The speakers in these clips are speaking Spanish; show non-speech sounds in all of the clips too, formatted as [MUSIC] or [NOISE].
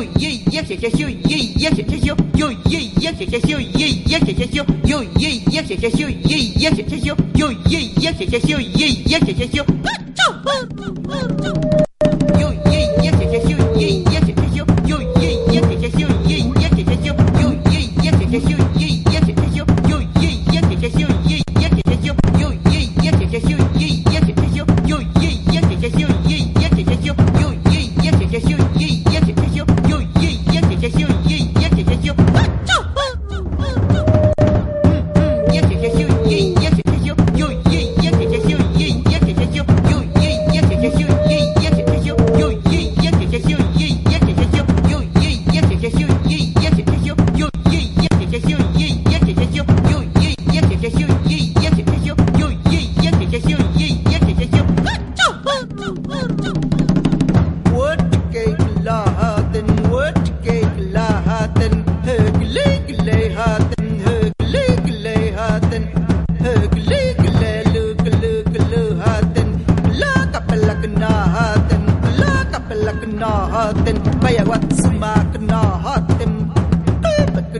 yo yeah yeah yeah yo yeah yeah yeah yo yo yeah yeah yeah yo yeah yeah yeah yo yo yeah yeah yeah yo yeah yeah yeah yo yo yeah yeah yeah yo yeah yeah yeah yo yo yeah yeah yeah yo yeah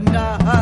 night.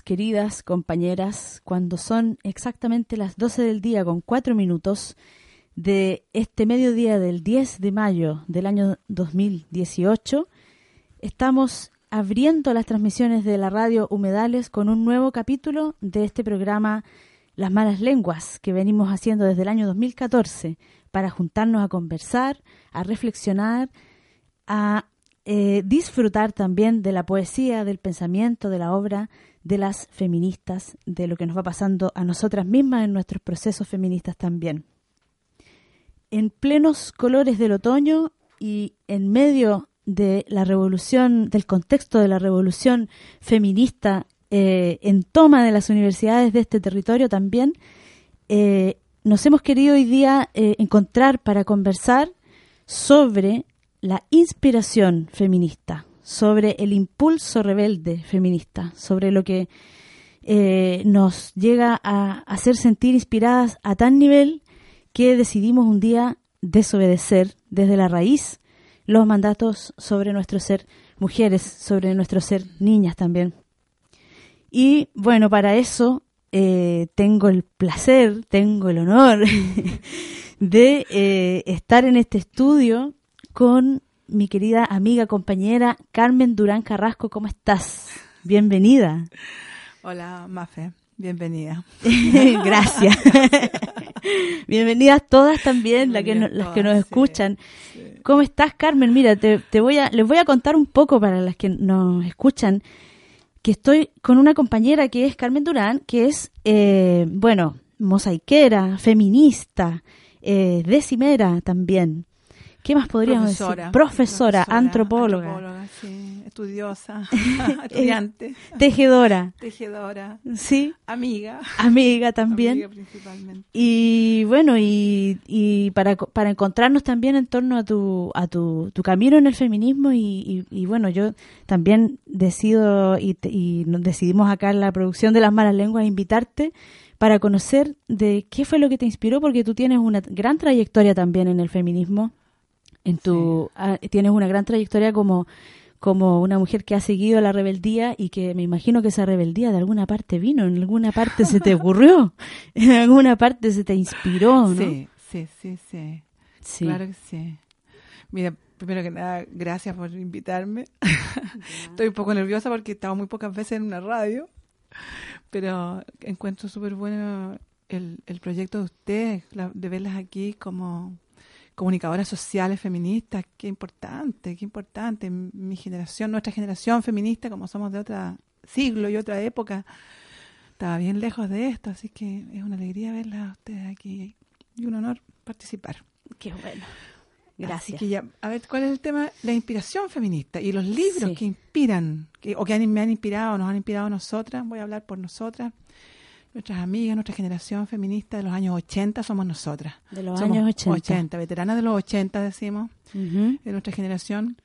Queridas compañeras, cuando son exactamente las 12 del día con cuatro minutos de este mediodía del 10 de mayo del año 2018, estamos abriendo las transmisiones de la radio Humedales con un nuevo capítulo de este programa Las malas lenguas que venimos haciendo desde el año 2014 para juntarnos a conversar, a reflexionar, a eh, disfrutar también de la poesía, del pensamiento, de la obra de las feministas, de lo que nos va pasando a nosotras mismas en nuestros procesos feministas también. En plenos colores del otoño y en medio de la revolución, del contexto de la revolución feminista eh, en toma de las universidades de este territorio también, eh, nos hemos querido hoy día encontrar para conversar sobre la inspiración feminista, sobre el impulso rebelde feminista, sobre lo que eh, nos llega a hacer sentir inspiradas a tal nivel que decidimos un día desobedecer desde la raíz los mandatos sobre nuestro ser mujeres, sobre nuestro ser niñas también. Y bueno, para eso eh, tengo el placer, tengo el honor [LAUGHS] de eh, estar en este estudio con mi querida amiga, compañera Carmen Durán Carrasco. ¿Cómo estás? Bienvenida. Hola, Mafe. Bienvenida. [LAUGHS] Gracias. [LAUGHS] Bienvenidas todas también, las que, las que nos escuchan. ¿Cómo estás, Carmen? Mira, te, voy a, les voy a contar un poco para las que nos escuchan que estoy con una compañera que es Carmen Durán, que es, eh, bueno, mosaiquera, feminista, eh, decimera también ¿Qué más podríamos profesora, decir? Profesora, antropóloga, antropóloga, sí, estudiosa, [LAUGHS] [LAUGHS] estudiante, tejedora, tejedora, sí, amiga, amiga también. amiga principalmente. Y bueno, y, y para, para encontrarnos también en torno a tu, a tu, tu camino en el feminismo y, y, y bueno, yo también decido y, y decidimos acá en la producción de Las Malas Lenguas invitarte para conocer de qué fue lo que te inspiró, porque tú tienes una gran trayectoria también en el feminismo. En tu, ah, tienes una gran trayectoria como, como una mujer que ha seguido la rebeldía y que me imagino que esa rebeldía de alguna parte vino, en alguna parte se te [LAUGHS] ocurrió, en alguna parte se te inspiró, ¿no? Sí, sí, sí, sí. Sí. Claro que sí. Mira, primero que nada, gracias por invitarme. Estoy un poco nerviosa porque he estado muy pocas veces en una radio, pero encuentro súper bueno el, el proyecto de ustedes, la- de verlas aquí como comunicadoras sociales feministas. Qué importante, qué importante. Mi generación, nuestra generación feminista, como somos de otro siglo y otra época, estaba bien lejos de esto, así que es una alegría verlas a ustedes aquí y un honor participar. Qué bueno. Así Gracias. que ya, a ver, ¿cuál es el tema? La inspiración feminista y los libros Sí. que inspiran, que, o que han- me han inspirado, nos han inspirado a nosotras, voy a hablar por nosotras, nuestras amigas, nuestra generación feminista de los años 80 somos nosotras. De los Somos años 80. veteranas de los 80 decimos, de nuestra generación.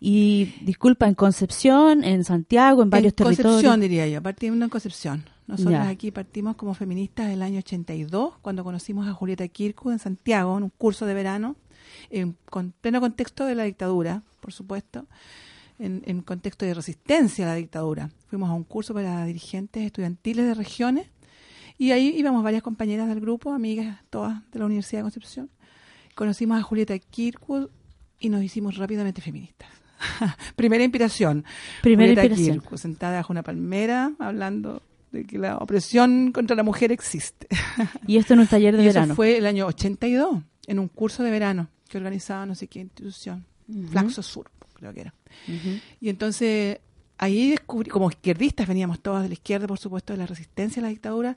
Y disculpa, en Concepción, en Santiago, en varios en Concepción, territorios. diría yo, partimos en Concepción. Nosotras Ya. aquí partimos como feministas el año 82, cuando conocimos a Julieta Kirku en Santiago, en un curso de verano, en con pleno contexto de la dictadura, por supuesto, en, en contexto de resistencia a la dictadura. Fuimos a un curso para dirigentes estudiantiles de regiones y ahí íbamos varias compañeras del grupo, amigas todas de la Universidad de Concepción. Conocimos a Julieta Kirkwood y nos hicimos rápidamente feministas. [LAUGHS] Primera inspiración. Primera Julieta inspiración. Kirkwood, sentada bajo una palmera, hablando de que la opresión contra la mujer existe. [LAUGHS] Y esto en un taller de y verano. eso fue el año 82, en un curso de verano que organizaba no sé qué institución, Ujú. Flaxo Sur, creo que era. Ujú. Y entonces ahí descubrí, como izquierdistas, veníamos todas de la izquierda, por supuesto, de la resistencia a la dictadura,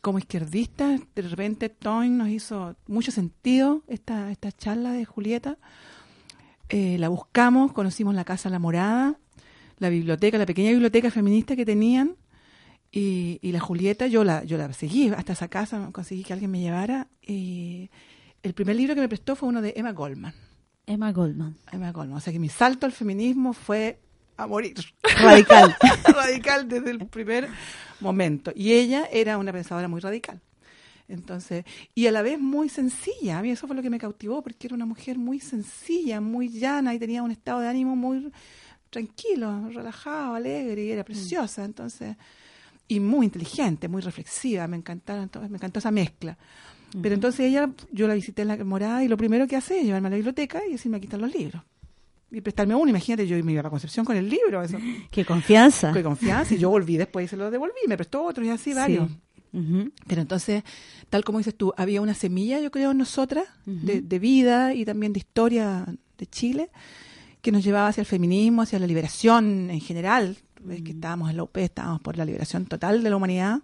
como izquierdistas, de repente Toyn nos hizo mucho sentido esta, esta charla de Julieta. Eh, la buscamos, conocimos la Casa La Morada, la biblioteca, la pequeña biblioteca feminista que tenían, y, y la Julieta, yo la, yo la seguí hasta esa casa, conseguí que alguien me llevara, y el primer libro que me prestó fue uno de Emma Goldman. Emma Goldman. Emma Goldman. O sea que mi salto al feminismo fue a morir. Radical. [LAUGHS] radical desde el primer momento. Y ella era una pensadora muy radical. Entonces, y a la vez muy sencilla. A mí eso fue lo que me cautivó, porque era una mujer muy sencilla, muy llana y tenía un estado de ánimo muy tranquilo, relajado, alegre y era preciosa. Entonces, y muy inteligente, muy reflexiva. Me encantaron, me encantó esa mezcla. Pero entonces ella, yo la visité en la morada y lo primero que hace es llevarme a la biblioteca y decirme aquí están los libros. Y prestarme uno, imagínate, yo me iba a Concepción con el libro, eso. [LAUGHS] Qué confianza. Qué confianza. Y yo volví después y se lo devolví, me prestó otro y así varios. Sí. Pero entonces, tal como dices tú, había una semilla, yo creo, en nosotras, de, de vida y también de historia de Chile, que nos llevaba hacia el feminismo, hacia la liberación en general. Ves que estábamos en la UP, estábamos por la liberación total de la humanidad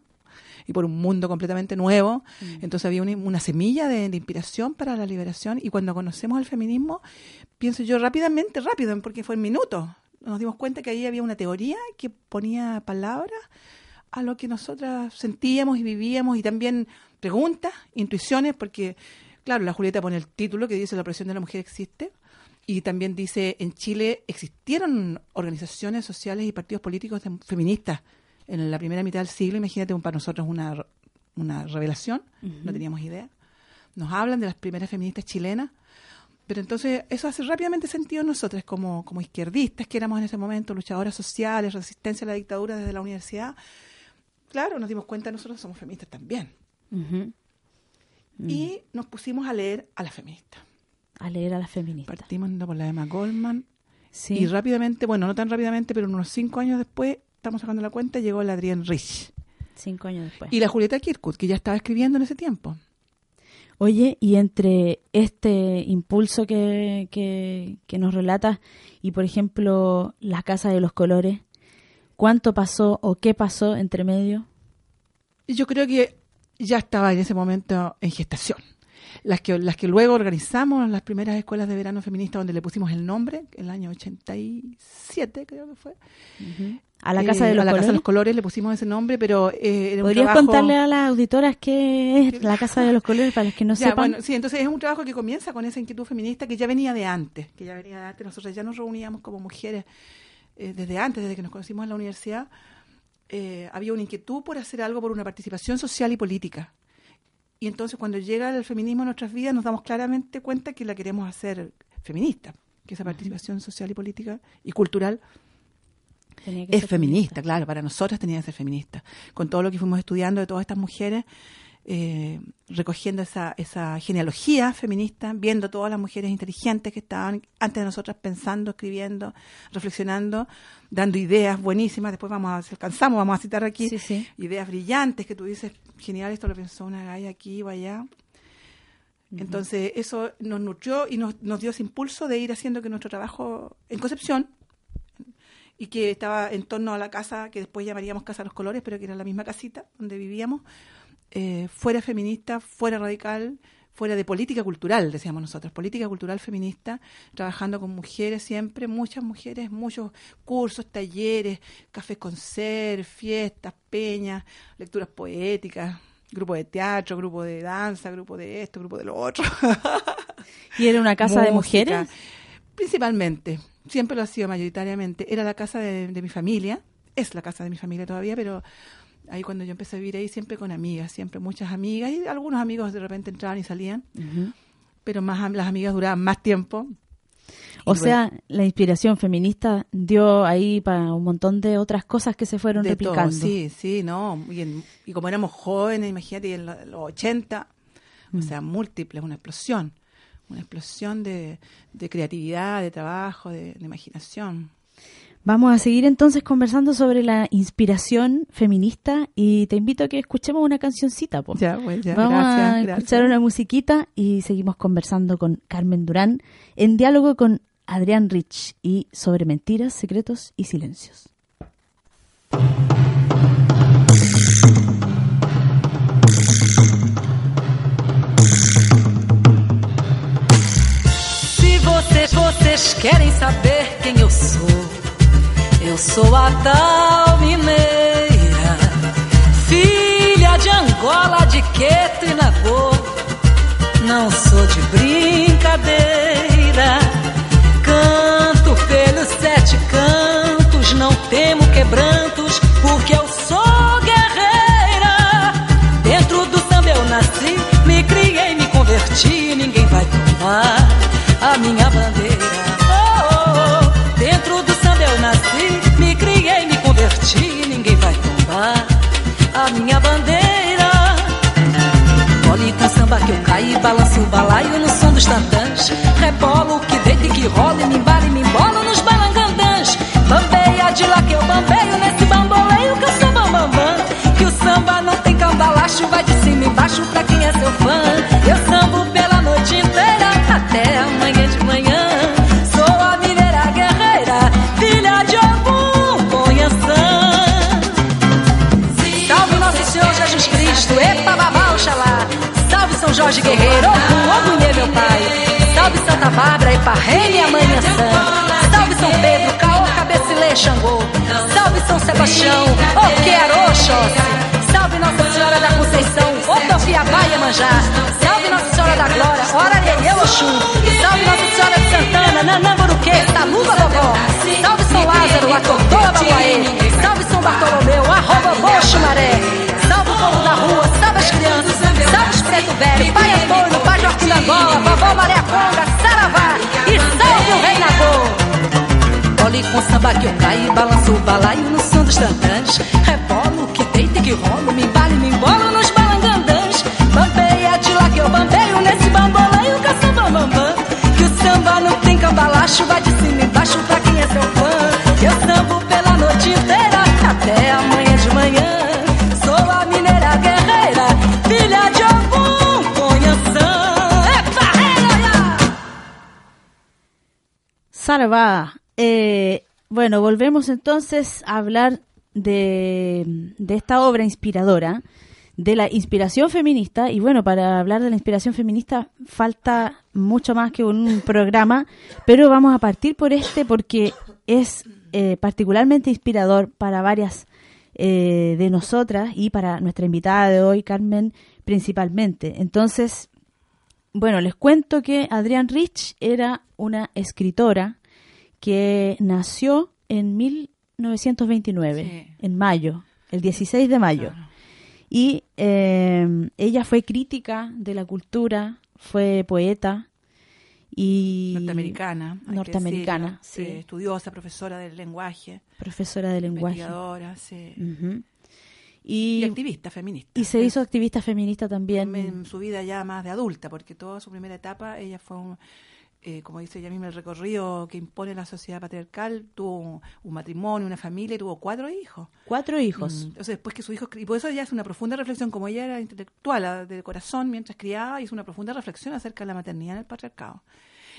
y por un mundo completamente nuevo. Entonces había una, una semilla de, de inspiración para la liberación y cuando conocemos el feminismo, pienso yo rápidamente, rápido, porque fue en minutos, nos dimos cuenta que ahí había una teoría que ponía palabras a lo que nosotras sentíamos y vivíamos y también preguntas, intuiciones, porque, claro, la Julieta pone el título que dice la opresión de la mujer existe y también dice en Chile existieron organizaciones sociales y partidos políticos de- feministas en la primera mitad del siglo, imagínate un- para nosotros una, una revelación, no teníamos idea. Nos hablan de las primeras feministas chilenas, pero entonces eso hace rápidamente sentido en nosotras como, como izquierdistas que éramos en ese momento, luchadoras sociales, resistencia a la dictadura desde la universidad. Claro, nos dimos cuenta nosotros somos feministas también. Ujú. Y nos pusimos a leer a las feministas. A leer a las feministas. Partimos por la Emma Goldman Sí. y rápidamente, bueno, no tan rápidamente, pero unos cinco años después, estamos sacando la cuenta, llegó la Adrienne Rich Cinco años después. y la Julieta Kirkwood, que ya estaba escribiendo en ese tiempo. Oye, y entre este impulso que, que, que nos relatas y, por ejemplo, la Casa de los Colores, ¿cuánto pasó o qué pasó entre medio? Yo creo que ya estaba en ese momento en gestación. Las que, las que luego organizamos las primeras escuelas de verano feminista donde le pusimos el nombre, el año 87 creo que fue. A la Casa de Eh, los a la Casa de Colores. los Colores le pusimos ese nombre, pero eh, era un ¿Podrías trabajo- contarle a las auditoras qué es la Casa de los Colores para los que no [LAUGHS] Ya, sepan? bueno, sí, entonces es un trabajo que comienza con esa inquietud feminista que ya venía de antes, que ya venía de antes. Nosotros ya nos reuníamos como mujeres eh, desde antes, desde que nos conocimos en la universidad. eh, había una inquietud por hacer algo por una participación social y política. Y entonces cuando llega el feminismo a nuestras vidas nos damos claramente cuenta que la queremos hacer feminista, que esa participación social y política y cultural es ser feminista, claro, para nosotras tenía que ser feminista. Con todo lo que fuimos estudiando de todas estas mujeres, eh, recogiendo esa, esa genealogía feminista, viendo todas las mujeres inteligentes que estaban antes de nosotras pensando, escribiendo, reflexionando, dando ideas buenísimas. Después vamos a, si alcanzamos, vamos a citar aquí Sí, sí. ideas brillantes que tú dices, genial, esto lo pensó una galla aquí o allá. Entonces, eso nos nutrió y nos, nos dio ese impulso de ir haciendo que nuestro trabajo en Concepción, y que estaba en torno a la casa que después llamaríamos Casa de los Colores, pero que era la misma casita donde vivíamos, eh, fuera feminista, fuera radical, fuera de política cultural, decíamos nosotros, política cultural feminista, trabajando con mujeres siempre, muchas mujeres, muchos cursos, talleres, cafés con ser, fiestas, peñas, lecturas poéticas, grupo de teatro, grupo de danza, grupo de esto, grupo de lo otro. [LAUGHS] ¿Y era una casa de mujeres? Principalmente, siempre lo ha sido mayoritariamente. Era la casa de, de mi familia, es la casa de mi familia todavía, pero ahí cuando yo empecé a vivir ahí siempre con amigas, siempre muchas amigas y algunos amigos de repente entraban y salían, pero más las amigas duraban más tiempo. O sea, la inspiración feminista dio ahí para un montón de otras cosas que se fueron de todo, replicando. sí, sí, no. Y, en- y como éramos jóvenes, imagínate, en lo- los 80, Mm. o sea, múltiples, una explosión. Una explosión de, de creatividad, de trabajo, de, de imaginación. Vamos a seguir entonces conversando sobre la inspiración feminista y te invito a que escuchemos una cancioncita. po. Ya, pues, ya, Vamos gracias, a gracias. escuchar una musiquita y seguimos conversando con Carmen Durán en diálogo con Adrián Rich y sobre mentiras, secretos y silencios. Se vocês, vocês querem saber quem eu sou, eu sou a tal mineira, filha de Angola, de Queto e. Não sou de brincadeira, canto pelos sete cantos, não temo quebrantos, porque eu sou guerreira. Dentro do samba eu nasci, me criei, me converti, ninguém vai tomar a minha bandeira. Converti, ninguém vai tomar a minha bandeira. Bole com samba que eu caí, balanço o balaio no som dos tantãs. Rebolo que deita e que rola, e me embala e me embolo nos balangandãs. Bambeia de lá que eu bambeio, nesse bamboleio que eu sou bambambam. Que o samba não tem cambalacho, vai de cima e embaixo pra quem Cristo, epa babá, oxalá. Salve São Jorge Guerreiro, Ogum, Ogunhê, meu pai. Salve Santa Bárbara, Eparrei, minha mãe Ançã. Salve São Pedro, Caô, Cabecilê, Xangô. Salve São Sebastião, Oquero, Oxóssi. Salve Nossa Senhora da Conceição, Otofiabá, Iemanjá. Salve Nossa Senhora da Glória, Ora Lelê, Oxum. Salve Nossa Senhora de Santana, Nanamburuquê, Taluba, Bobó. Salve São Lázaro, Atotoa, Babuaê. Salve São Bartolomeu, arroba Boxo, Maré. Povo da rua, salve as crianças, salve os preto velho, pai Antônio, pai Joaquim da Angola, vovó Maria Conga, Saravá e salve o rei Nagô. Olhe com samba que eu caí, balanço o balaio no som dos tantãs. Rebolo que deita que rolo, me embalo me embolo nos balangandãs. Bambeia Saravá. Eh, bueno, volvemos entonces a hablar de, de esta obra inspiradora de la inspiración feminista. Y bueno, para hablar de la inspiración feminista falta mucho más que un programa, pero vamos a partir por este porque es eh, particularmente inspirador para varias eh, de nosotras y para nuestra invitada de hoy, Carmen, principalmente. Entonces, bueno, les cuento que Adrián Rich era una escritora que nació en 1929, Sí. en mayo, el 16 de mayo. Claro. Y eh, ella fue crítica de la cultura, fue poeta y Norteamericana. norteamericana, sí. estudiosa, profesora del lenguaje, profesora de lenguaje. investigadora, sí. Ujú. Y, Y, activista feminista. y se hizo activista feminista también. en su vida ya más de adulta, porque toda su primera etapa ella fue un, eh, como dice ella misma, el recorrido que impone la sociedad patriarcal, tuvo un, un matrimonio, una familia y tuvo cuatro hijos. Cuatro hijos. Mm, Entonces, después que su hijo, y por eso ella hace una profunda reflexión, como ella era intelectual ah, de corazón mientras criaba, hizo una profunda reflexión acerca de la maternidad en el patriarcado.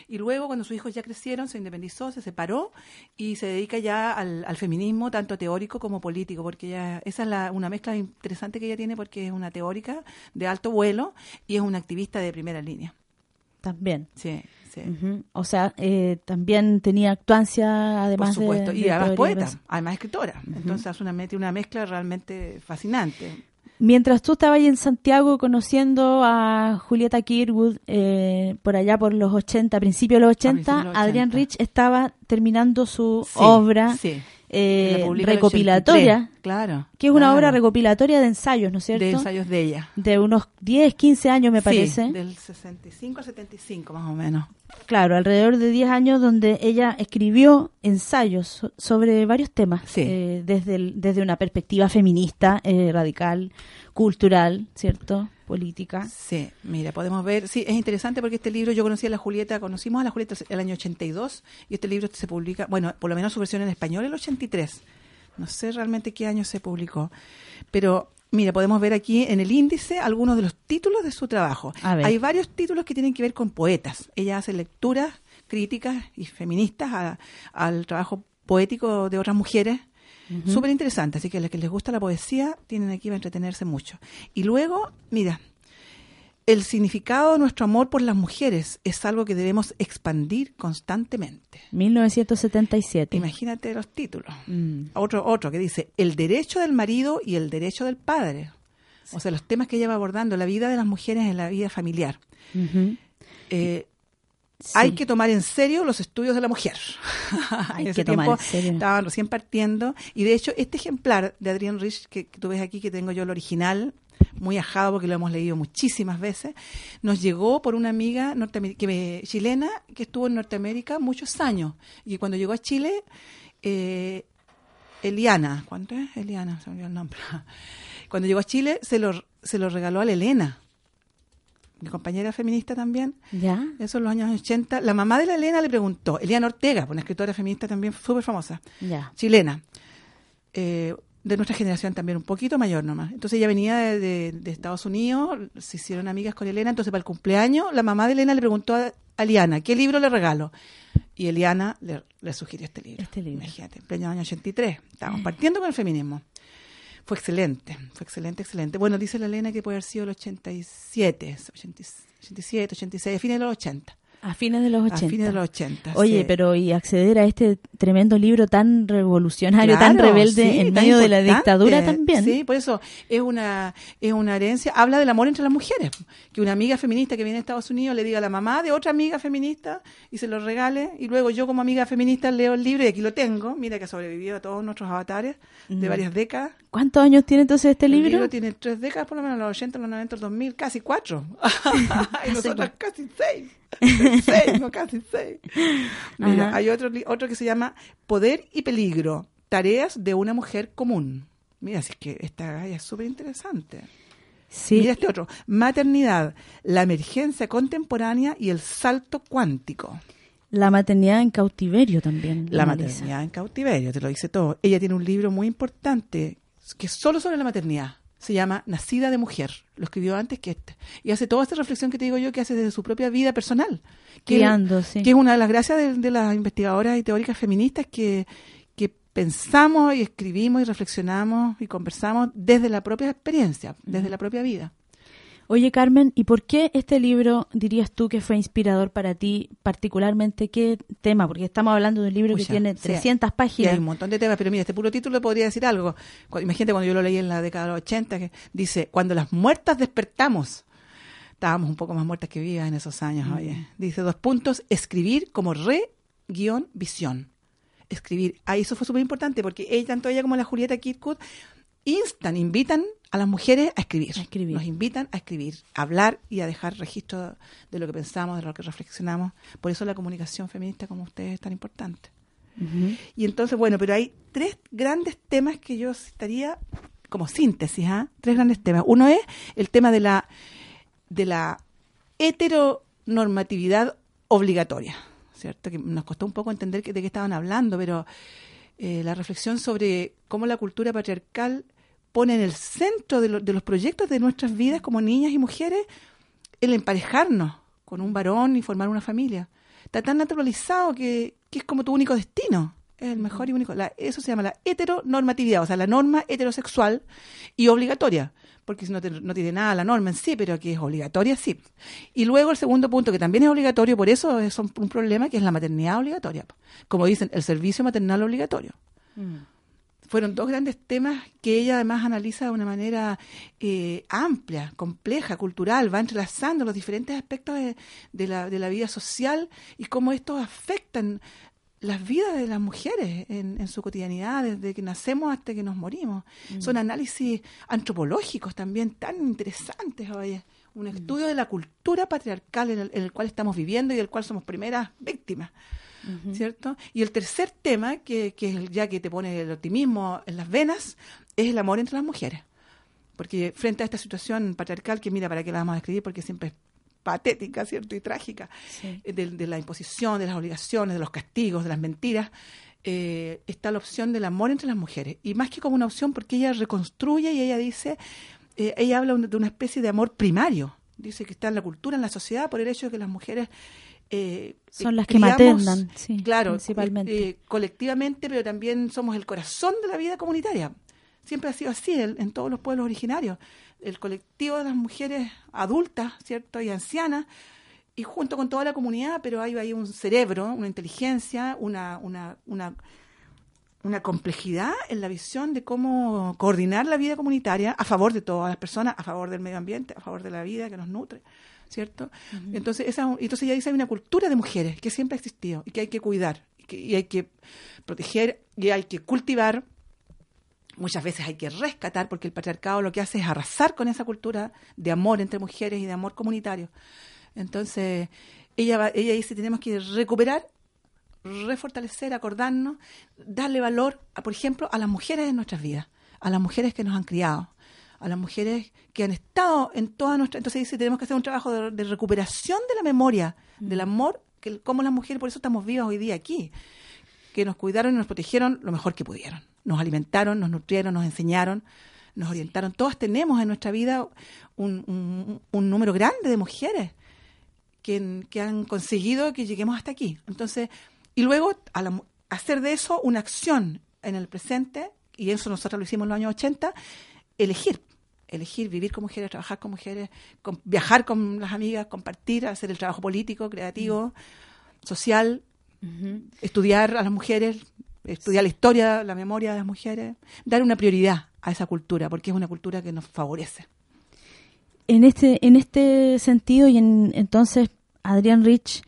Y luego, cuando sus hijos ya crecieron, se independizó, se separó y se dedica ya al, al feminismo, tanto teórico como político, porque ella, esa es la- una mezcla interesante que ella tiene, porque es una teórica de alto vuelo y es una activista de primera línea. También. Sí, sí. O sea, eh, también tenía actuancia, además Por supuesto, de, y de además poeta, de- además escritora. Entonces hace una, mete una mezcla realmente fascinante. Mientras tú estabas ahí en Santiago conociendo a Julieta Kirwood eh, por allá por los 80, principios de los 80, principios de los Adrián 80. Rich estaba terminando su Sí, obra sí. eh, recopilatoria, 83, Claro. que es una claro. obra recopilatoria de ensayos, ¿no es cierto? de ensayos de ella. De unos 10, 15 años me Sí, parece. del 65 al 75 más o menos. Claro, alrededor de 10 años donde ella escribió ensayos so- sobre varios temas, Sí. eh, desde, el- desde una perspectiva feminista, eh, radical, cultural, ¿cierto? Política. Sí, mira, podemos ver, sí, es interesante porque este libro yo conocí a la Julieta, conocimos a la Julieta el año 82 y este libro se publica, bueno, por lo menos su versión en español el 83. No sé realmente qué año se publicó, pero mira, podemos ver aquí en el índice algunos de los títulos de su trabajo. Hay varios títulos que tienen que ver con poetas. Ella hace lecturas críticas y feministas a- al trabajo poético de otras mujeres. Súper interesante, así que a los que les gusta la poesía tienen aquí para entretenerse mucho. Y luego, mira, el significado de nuestro amor por las mujeres es algo que debemos expandir constantemente. 1977. Imagínate los títulos. Mm. Otro, otro que dice, el derecho del marido y el derecho del padre. O sea, los temas que ella va abordando, la vida de las mujeres en la vida familiar. Eh, Sí. Hay que tomar en serio los estudios de la mujer. Hay [LAUGHS] en ese que tomar tiempo en serio. estaban recién partiendo. Y de hecho, este ejemplar de Adrienne Rich, que, que tú ves aquí, que tengo yo el original, muy ajado porque lo hemos leído muchísimas veces, nos llegó por una amiga que me- chilena que estuvo en Norteamérica muchos años. Y cuando llegó a Chile, eh, Eliana, ¿cuánto es? Eliana, se me olvidó el nombre. [LAUGHS] Cuando llegó a Chile, se lo, se lo regaló a la Elena, mi compañera feminista también. ¿Ya? Eso en los años 80. La mamá de la Elena le preguntó, Eliana Ortega, una escritora feminista también súper famosa, Ya. chilena, eh, de nuestra generación también, un poquito mayor nomás. Entonces ella venía de, de- de Estados Unidos, se hicieron amigas con Elena, entonces para el cumpleaños la mamá de Elena le preguntó a, a Eliana, ¿qué libro le regalo? Y Eliana le, le sugirió este libro. Este libro. Imagínate, en pleno año 83. Estábamos partiendo con el feminismo. Fue excelente, fue excelente, excelente. Bueno, dice la Elena que puede haber sido el 87, 87, 86, a fines de los 80. A fines de los 80. A fines de los 80. Oye, sí. pero y acceder a este tremendo libro tan revolucionario, Claro, tan rebelde sí, en tan medio de la dictadura también. Sí, por eso es una, es una herencia. Habla del amor entre las mujeres. Que una amiga feminista que viene a Estados Unidos le diga a la mamá de otra amiga feminista y se lo regale. Y luego yo como amiga feminista leo el libro y aquí lo tengo. Mira que ha sobrevivido a todos nuestros avatares de varias décadas. ¿Cuántos años tiene entonces este El libro? libro tiene tres décadas, por lo menos, los 80, los 90, los 2000, casi cuatro. [LAUGHS] y nosotros casi seis. [LAUGHS] seis, no casi seis. Mira, Ajá. hay otro, otro que se llama Poder y Peligro, tareas de una mujer común. Mira, es que esta galla es súper interesante. Sí. Mira este otro, Maternidad, la emergencia contemporánea y el salto cuántico. La maternidad en cautiverio también. La maternidad en cautiverio, te lo dice todo. Ella tiene un libro muy importante que solo sobre la maternidad. Se llama Nacida de Mujer. Lo escribió antes que este. Y hace toda esta reflexión que te digo yo que hace desde su propia vida personal. Que, Criando, sí. que es una de las gracias de, de las investigadoras y teóricas feministas que, que pensamos y escribimos y reflexionamos y conversamos desde la propia experiencia, desde la propia vida. Oye, Carmen, ¿y por qué este libro dirías tú que fue inspirador para ti, particularmente qué tema? Porque estamos hablando de un libro que tiene sí, 300 Y páginas. hay un montón de temas, pero mira, este puro título podría decir algo. Imagínate cuando yo lo leí en la década de los 80, que dice, cuando las muertas despertamos. Estábamos un poco más muertas que vivas en esos años, oye. Dice, dos puntos, escribir como re-visión. Escribir. Ahí eso fue súper importante porque ella, tanto ella como la Julieta Kirkwood instan, invitan a las mujeres a escribir. A escribir. Nos invitan a escribir, a hablar y a dejar registro de lo que pensamos, de lo que reflexionamos. Por eso la comunicación feminista como ustedes es tan importante. Y entonces, bueno, pero hay tres grandes temas que yo citaría como síntesis, ¿ah? Tres grandes temas. Uno es el tema de la de la heteronormatividad obligatoria, ¿cierto? Que nos costó un poco entender que- de qué estaban hablando, pero eh, la reflexión sobre cómo la cultura patriarcal pone en el centro de, lo- de los proyectos de nuestras vidas como niñas y mujeres el emparejarnos con un varón y formar una familia. Está tan naturalizado que, que es como tu único destino. Es el mejor y único. La- eso se llama la heteronormatividad, o sea, la norma heterosexual y obligatoria. Porque no, te- no tiene nada la norma en sí, pero que es obligatoria, sí. Y luego el segundo punto, que también es obligatorio, por eso es un, un problema, que es la maternidad obligatoria. Como dicen, el servicio maternal obligatorio fueron dos grandes temas que ella además analiza de una manera eh, amplia, compleja, cultural, va entrelazando los diferentes aspectos de, de la, de la vida social y cómo estos afectan las vidas de las mujeres en, en su cotidianidad, desde que nacemos hasta que nos morimos. Son análisis antropológicos también tan interesantes, oye. Un estudio de la cultura patriarcal en el, en el cual estamos viviendo y del cual somos primeras víctimas. ¿Cierto? Y el tercer tema, que, que es ya que te pone el optimismo en las venas, es el amor entre las mujeres. Porque frente a esta situación patriarcal, que mira, ¿para qué la vamos a escribir? Porque siempre es patética, ¿cierto? Y trágica, Sí. eh, de, de la imposición, de las obligaciones, de los castigos, de las mentiras, eh, está la opción del amor entre las mujeres. Y más que como una opción, porque ella reconstruye y ella dice, eh, ella habla de una especie de amor primario. Dice que está en la cultura, en la sociedad, por el hecho de que las mujeres... eh, Son las que criamos, maternan, sí, claro, principalmente. eh, colectivamente, pero también somos el corazón de la vida comunitaria. Siempre ha sido así en, en todos los pueblos originarios. El colectivo de las mujeres adultas, ¿cierto? Y ancianas, y junto con toda la comunidad, pero hay, hay un cerebro, una inteligencia, una, una, una, una complejidad en la visión de cómo coordinar la vida comunitaria a favor de todas las personas, a favor del medio ambiente, a favor de la vida que nos nutre, ¿cierto? Entonces, esa, entonces ya dice hay una cultura de mujeres que siempre ha existido y que hay que cuidar y, que, y hay que proteger y hay que cultivar. Muchas veces hay que rescatar porque el patriarcado lo que hace es arrasar con esa cultura de amor entre mujeres y de amor comunitario. Entonces, ella, va- ella dice tenemos que recuperar refortalecer, acordarnos, darle valor, a, por ejemplo, a las mujeres en nuestras vidas, a las mujeres que nos han criado, a las mujeres que han estado en toda nuestra... Entonces dice, tenemos que hacer un trabajo de, de recuperación de la memoria, del amor, que como las mujeres, por eso estamos vivas hoy día aquí, que nos cuidaron y nos protegieron lo mejor que pudieron. Nos alimentaron, nos nutrieron, nos enseñaron, nos orientaron. Todas tenemos en nuestra vida un, un- un número grande de mujeres que, que han conseguido que lleguemos hasta aquí. Entonces, y luego a la hacer de eso una acción en el presente, y eso nosotros lo hicimos en los años 80, elegir. Elegir vivir con mujeres, trabajar con mujeres, con- viajar con las amigas, compartir, hacer el trabajo político, creativo, social, estudiar a las mujeres, estudiar la historia, la memoria de las mujeres, dar una prioridad a esa cultura, porque es una cultura que nos favorece. En este, en este sentido, y en, entonces, Adrián Rich,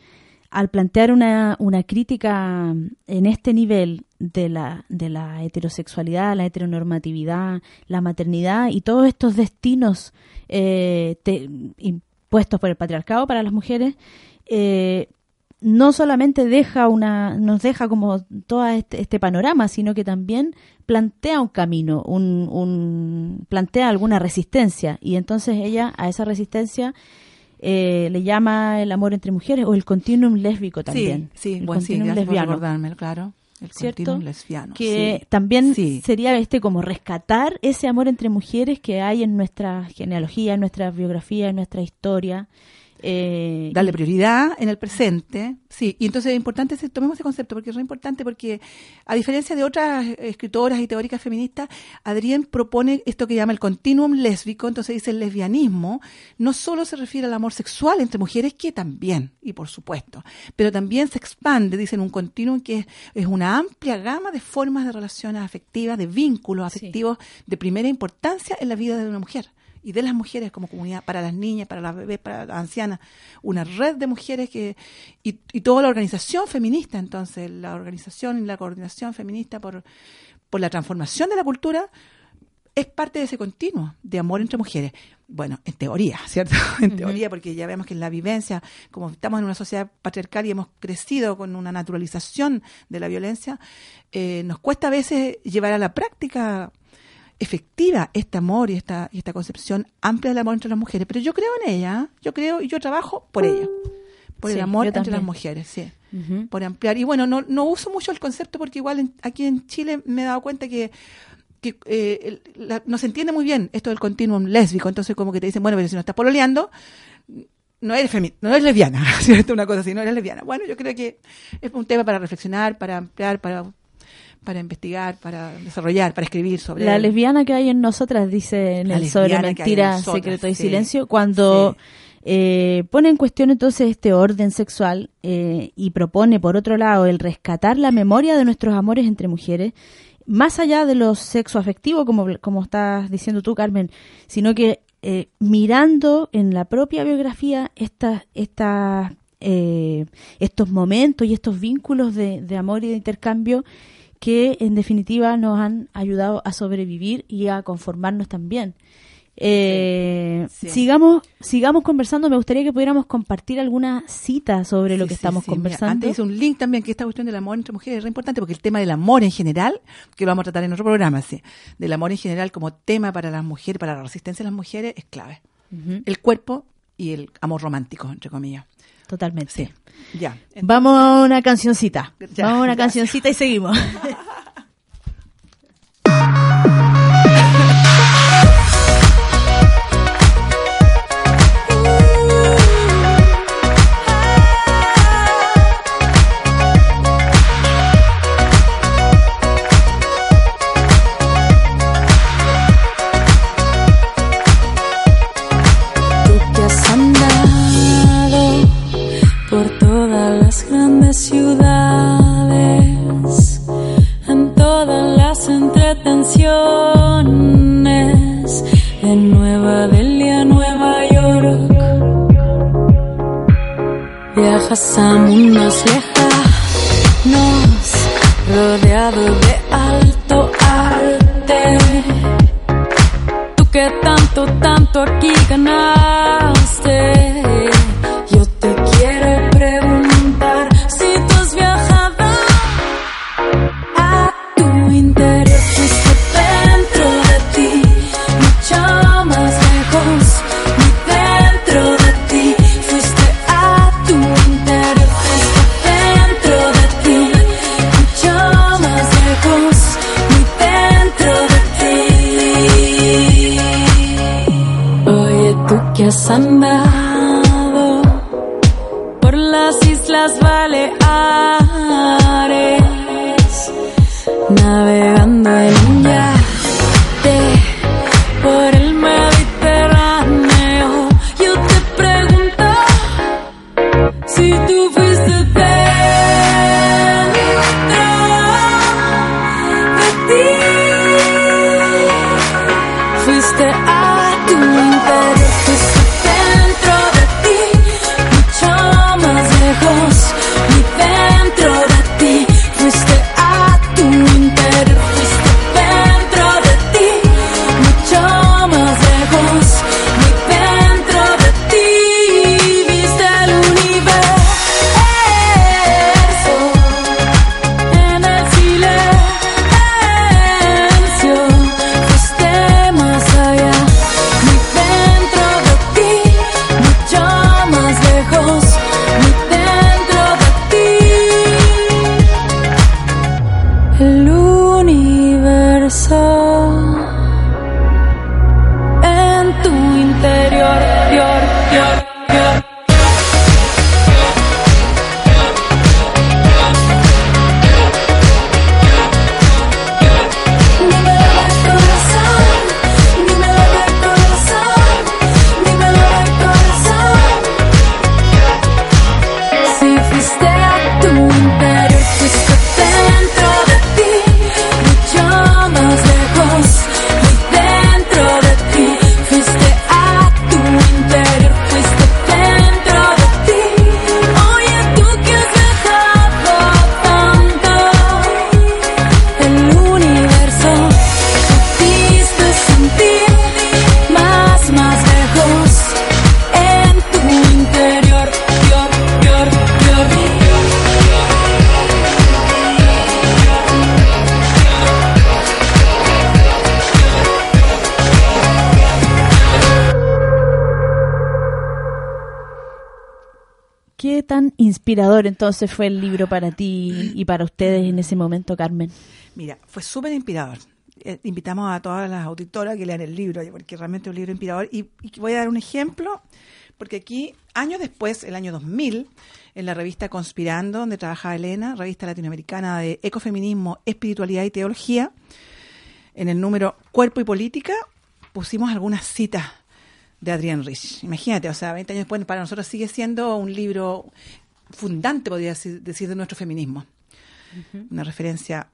al plantear una, una crítica en este nivel de la, de la heterosexualidad, la heteronormatividad, la maternidad y todos estos destinos eh, te- impuestos por el patriarcado para las mujeres, eh, no solamente deja una, nos deja como todo este, este panorama, sino que también plantea un camino, un, un- plantea alguna resistencia. Y entonces ella a esa resistencia eh, le llama el amor entre mujeres o el continuum lésbico también. Sí, sí, el bueno, sí, por claro. El ¿Cierto? continuum lesbiano. que sí. también Sí. sería este como rescatar ese amor entre mujeres que hay en nuestra genealogía, en nuestra biografía, en nuestra historia. Eh, darle prioridad en el presente, sí, y entonces es importante, tomemos ese concepto porque es muy importante porque a diferencia de otras escritoras y teóricas feministas, Adrián propone esto que llama el continuum lésbico, entonces dice el lesbianismo no solo se refiere al amor sexual entre mujeres, que también, y por supuesto, pero también se expande, dicen un continuum que es, es una amplia gama de formas de relaciones afectivas, de vínculos Sí. afectivos de primera importancia en la vida de una mujer y de las mujeres como comunidad, para las niñas, para las bebés, para las ancianas, una red de mujeres que y, y toda la organización feminista, entonces, la organización y la coordinación feminista por, por la transformación de la cultura es parte de ese continuo de amor entre mujeres. Bueno, en teoría, [LAUGHS] ¿cierto? En teoría, porque ya vemos que en la vivencia, como estamos en una sociedad patriarcal y hemos crecido con una naturalización de la violencia, eh, nos cuesta a veces llevar a la práctica efectiva este amor y esta, y esta concepción amplia del amor entre las mujeres. Pero yo creo en ella, yo creo y yo trabajo por ella, por Sí, el amor entre las mujeres, sí por ampliar. Y bueno, no, no uso mucho el concepto porque igual en- aquí en Chile me he dado cuenta que, que eh, la- no se entiende muy bien esto del continuum lésbico. Entonces como que te dicen, bueno, pero si no estás pololeando, no eres, femi- no eres lesbiana, [LAUGHS] ¿cierto? Una cosa así, no eres lesbiana. Bueno, yo creo que es un tema para reflexionar, para ampliar, para, para investigar, para desarrollar, para escribir sobre La él. lesbiana que hay en nosotras, dice en La el sobre mentira, nosotras, secreto y sí. silencio, cuando Sí. eh, pone en cuestión entonces este orden sexual eh, y propone, por otro lado, el rescatar la memoria de nuestros amores entre mujeres, más allá de lo sexo afectivo, como, como estás diciendo tú, Carmen, sino que eh, mirando en la propia biografía estas estas eh, estos momentos y estos vínculos de, de amor y de intercambio que en definitiva nos han ayudado a sobrevivir y a conformarnos también. Eh, Sí, sí. Sigamos, sigamos conversando. Me gustaría que pudiéramos compartir alguna cita sobre lo que estamos. Mira, conversando. antes hice un link también que esta cuestión del amor entre mujeres es re importante porque el tema del amor en general, que lo vamos a tratar en otro programa, sí, del amor en general como tema para las mujeres, para la resistencia de las mujeres, es clave. El cuerpo y el amor romántico, entre comillas. Totalmente. Sí, ya. Vamos a una cancioncita. Ya, Vamos a una cancioncita y seguimos. [LAUGHS] inspirador entonces fue el libro para ti y para ustedes en ese momento, Carmen? Mira, fue súper inspirador. Eh, invitamos a todas las auditoras que lean el libro, porque realmente es un libro inspirador. Y, y voy a dar un ejemplo, porque aquí, años después, el año 2000, en la revista Conspirando, donde trabajaba Elena, revista latinoamericana de ecofeminismo, espiritualidad y teología, en el número Cuerpo y Política, pusimos algunas citas de Adrienne Rich. Imagínate, o sea, 20 años después para nosotros sigue siendo un libro fundante, podría decir, de nuestro feminismo. Una referencia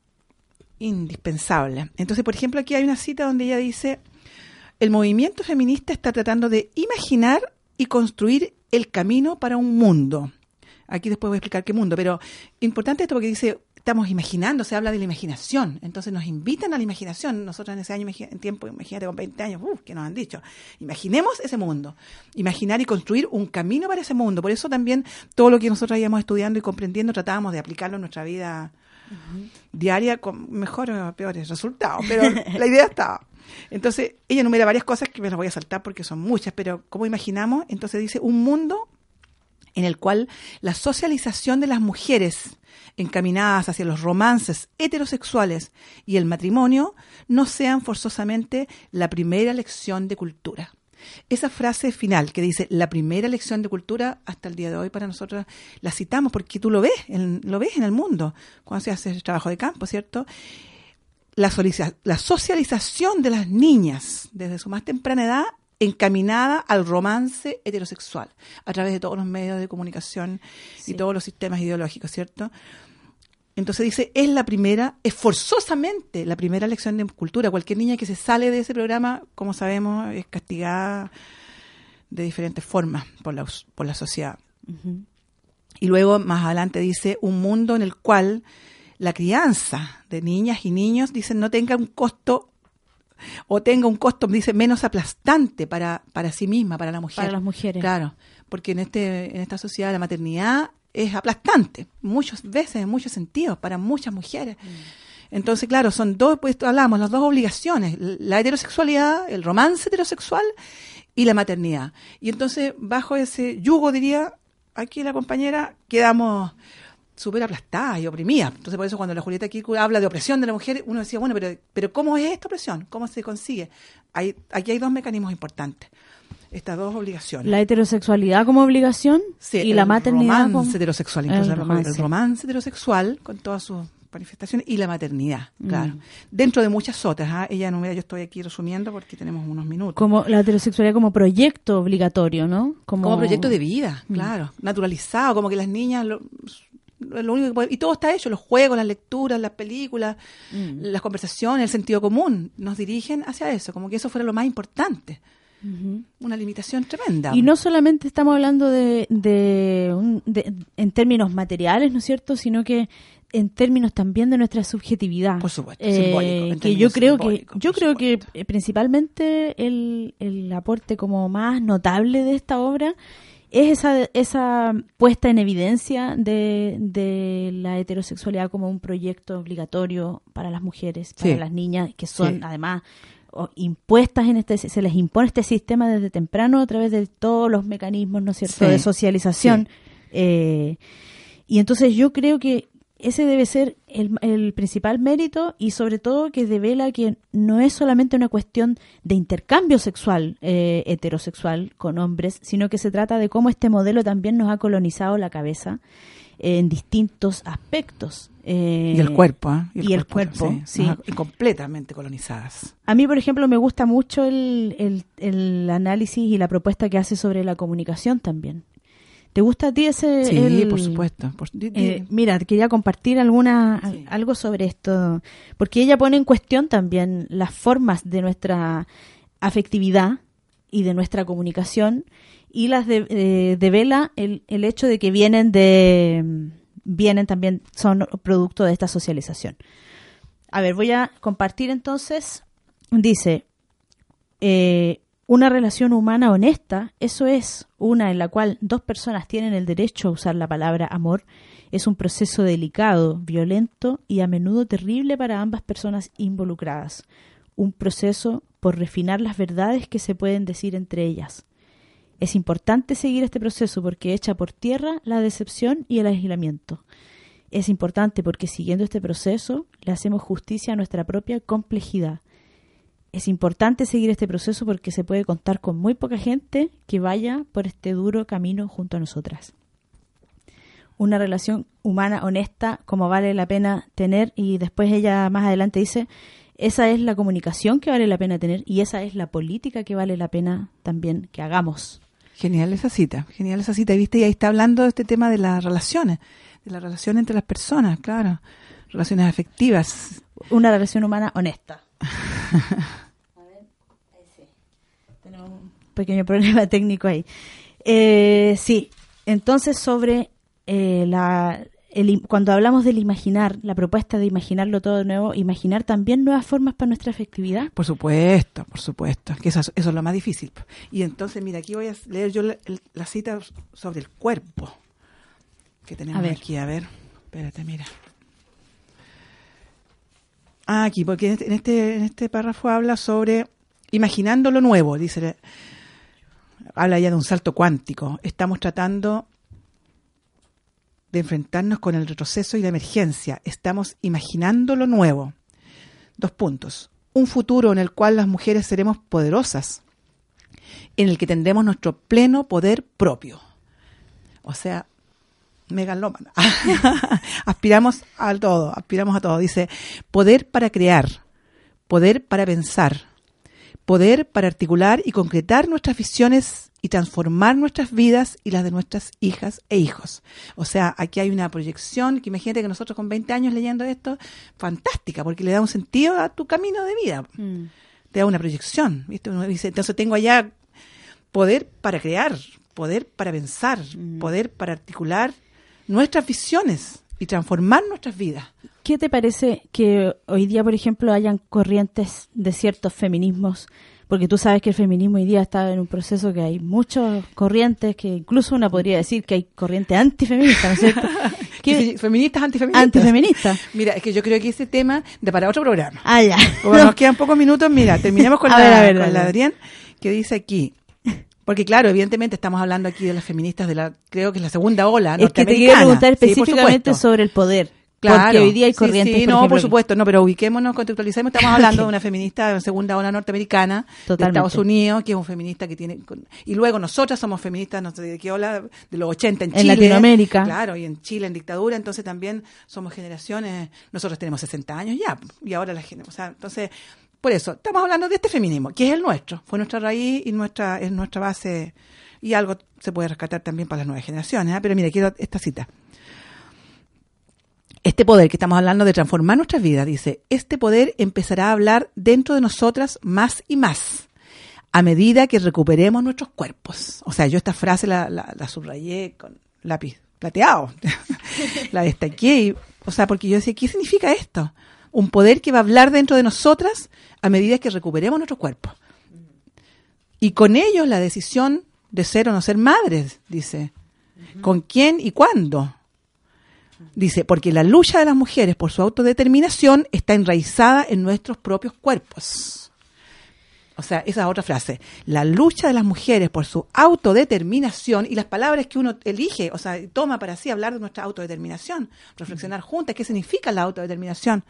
indispensable. Entonces, por ejemplo, aquí hay una cita donde ella dice, el movimiento feminista está tratando de imaginar y construir el camino para un mundo. Aquí después voy a explicar qué mundo, pero importante esto porque dice, estamos imaginando, se habla de la imaginación, entonces nos invitan a la imaginación. Nosotros en ese año, en tiempo, imagínate con 20 años, uh, que nos han dicho, imaginemos ese mundo, imaginar y construir un camino para ese mundo. Por eso también todo lo que nosotros íbamos estudiando y comprendiendo tratábamos de aplicarlo en nuestra vida diaria con mejores o peores resultados, pero [LAUGHS] la idea estaba. Entonces, ella enumera varias cosas que me las voy a saltar porque son muchas, pero ¿cómo imaginamos? Entonces dice, un mundo en el cual la socialización de las mujeres encaminadas hacia los romances heterosexuales y el matrimonio no sean forzosamente la primera lección de cultura. Esa frase final que dice la primera lección de cultura hasta el día de hoy para nosotros la citamos porque tú lo ves, en, lo ves en el mundo cuando se hace el trabajo de campo, ¿cierto? La, la socialización de las niñas desde su más temprana edad encaminada al romance heterosexual a través de todos los medios de comunicación Sí. y todos los sistemas ideológicos, ¿cierto? Entonces dice, es la primera, es forzosamente la primera lección de cultura. Cualquier niña que se sale de ese programa, como sabemos, es castigada de diferentes formas por la, por la sociedad. Y luego más adelante dice, un mundo en el cual la crianza de niñas y niños, dicen, no tenga un costo o tenga un costo, dice, menos aplastante para, para sí misma, para la mujer. Para las mujeres. Claro, porque en, este, en esta sociedad la maternidad es aplastante, muchas veces, en muchos sentidos, para muchas mujeres. Entonces, claro, son dos, pues hablamos, las dos obligaciones, la heterosexualidad, el romance heterosexual y la maternidad. Y entonces, bajo ese yugo, diría aquí la compañera, quedamos súper aplastadas y oprimidas. Entonces, por eso cuando la Julieta Kirchhoff habla de opresión de la mujer, uno decía, bueno, pero, pero ¿cómo es esta opresión? ¿Cómo se consigue? Hay, aquí hay dos mecanismos importantes, estas dos obligaciones. La heterosexualidad como obligación Sí, y la maternidad romance como... heterosexual, El incluso el romance. romance. el romance heterosexual con todas sus manifestaciones y la maternidad, Mm. claro. Dentro de muchas otras, ¿ah? ella enumera, yo estoy aquí resumiendo porque tenemos unos minutos. como la heterosexualidad como proyecto obligatorio, ¿no? Como proyecto de vida, Mm. claro, naturalizado, como que las niñas lo, lo único que pueden- y todo está hecho, los juegos, las lecturas, las películas, Mm. las conversaciones, el sentido común, nos dirigen hacia eso, como que eso fuera lo más importante. Una limitación tremenda. Y no solamente estamos hablando de, de, en términos materiales, ¿no es cierto? Sino que en términos también de nuestra subjetividad. Por supuesto, Eh, simbólico, en que yo creo que yo creo que supuesto. eh, principalmente el, el aporte como más notable de esta obra es esa, esa puesta en evidencia de, de la heterosexualidad como un proyecto obligatorio para las mujeres, para Sí. las niñas, que son Sí. además o- impuestas en este se les impone este sistema desde temprano a través de todos los mecanismos no es cierto Sí. de socialización Eh, y entonces yo creo que ese debe ser el, el principal mérito y sobre todo que devela que no es solamente una cuestión de intercambio sexual eh, heterosexual con hombres, sino que se trata de cómo este modelo también nos ha colonizado la cabeza en distintos aspectos. Eh, Y el cuerpo, ¿ah? y el cuerpo, sí. y completamente colonizadas. A mí, por ejemplo, me gusta mucho el, el, el análisis y la propuesta que hace sobre la comunicación también. ¿Te gusta a ti ese? Sí, el- por supuesto. por- di- di- Eh, mira, quería compartir alguna Sí. algo sobre esto, porque ella pone en cuestión también las formas de nuestra afectividad y de nuestra comunicación y las de, eh, devela el, el hecho de que vienen de vienen también son producto de esta socialización. A ver, voy a compartir entonces. Dice, eh, una relación humana honesta, eso es una en la cual dos personas tienen el derecho a usar la palabra amor, es un proceso delicado, violento y a menudo terrible para ambas personas involucradas. Un proceso por refinar las verdades que se pueden decir entre ellas. Es importante seguir este proceso porque echa por tierra la decepción y el aislamiento. Es importante porque siguiendo este proceso le hacemos justicia a nuestra propia complejidad. Es importante seguir este proceso porque se puede contar con muy poca gente que vaya por este duro camino junto a nosotras. Una relación humana honesta como vale la pena tener y después ella más adelante dice, esa es la comunicación que vale la pena tener y esa es la política que vale la pena también que hagamos. Genial esa cita, genial esa cita. ¿Viste? Y ahí está hablando de este tema de las relaciones, de la relación entre las personas, claro. Relaciones afectivas. Una relación humana honesta. [LAUGHS] A ver, ahí sí. Tenemos un pequeño problema [LAUGHS] técnico ahí. Eh, sí, entonces sobre eh, la, el cuando hablamos del imaginar, la propuesta de imaginarlo todo de nuevo, imaginar también nuevas formas para nuestra afectividad. Por supuesto, por supuesto. Que eso, es- eso es lo más difícil. Y entonces, mira, aquí voy a leer yo la, el- la cita sobre el cuerpo que tenemos A ver. aquí. A ver, espérate, mira. Ah, aquí, porque en este, en este, en este párrafo habla sobre imaginando lo nuevo, dice. Habla ya de un salto cuántico. Estamos tratando de enfrentarnos con el retroceso y la emergencia. Estamos imaginando lo nuevo. Dos puntos. Un futuro en el cual las mujeres seremos poderosas, en el que tendremos nuestro pleno poder propio. O sea, megalómana. [LAUGHS] aspiramos a todo, aspiramos a todo. Dice, poder para crear, poder para pensar, poder para articular y concretar nuestras visiones y transformar nuestras vidas y las de nuestras hijas e hijos. O sea, aquí hay una proyección que imagínate que nosotros con 20 años leyendo esto, fantástica, porque le da un sentido a tu camino de vida. Te da una proyección, ¿viste? Uno dice, entonces tengo allá poder para crear, poder para pensar, poder para articular nuestras visiones y transformar nuestras vidas. ¿Qué te parece que hoy día, por ejemplo, hayan corrientes de ciertos feminismos? Porque tú sabes que el feminismo hoy día está en un proceso que hay muchas corrientes, que incluso una podría decir que hay corriente antifeminista, ¿no es cierto? [LAUGHS] Feministas, antifeministas. Antifeministas. [LAUGHS] Mira, es que yo creo que ese tema de para otro programa. Ah, ya. Como nos [LAUGHS] quedan pocos minutos, mira, terminemos con, A la, ver, a ver, con dale. la Adrián, que dice aquí. Porque claro, evidentemente estamos hablando aquí de las feministas de la, creo que es la segunda ola Es que te quiero preguntar específicamente sobre el poder. Claro. Porque hoy día hay corrientes, Sí, por no, ejemplo, por supuesto, no, pero ubiquémonos, contextualicemos. Estamos [LAUGHS] hablando de una feminista de segunda ola norteamericana, de Totalmente. Estados Unidos, que es un feminista que tiene. Y luego nosotras somos feministas, no sé de qué ola, de los 80 en En Chile. Latinoamérica. Claro, y en Chile en dictadura, entonces también somos generaciones. Nosotros tenemos 60 años ya, y ahora la gente. O sea, entonces, por eso, estamos hablando de este feminismo, que es el nuestro. Fue nuestra raíz y nuestra es nuestra base. Y algo se puede rescatar también para las nuevas generaciones. ¿ah? Pero mira, quiero esta cita. Este poder que estamos hablando de transformar nuestras vidas, dice, este poder empezará a hablar dentro de nosotras más y más a medida que recuperemos nuestros cuerpos. O sea, yo esta frase la, la- la subrayé con lápiz plateado, [LAUGHS] la destaqué, o sea, porque yo decía, ¿qué significa esto? Un poder que va a hablar dentro de nosotras a medida que recuperemos nuestros cuerpos. Y con ello la decisión de ser o no ser madres, dice. ¿Con quién y cuándo? Dice, porque la lucha de las mujeres por su autodeterminación está enraizada en nuestros propios cuerpos. O sea, esa es otra frase. La lucha de las mujeres por su autodeterminación y las palabras que uno elige, o sea, toma para sí hablar de nuestra autodeterminación, reflexionar juntas qué significa la autodeterminación.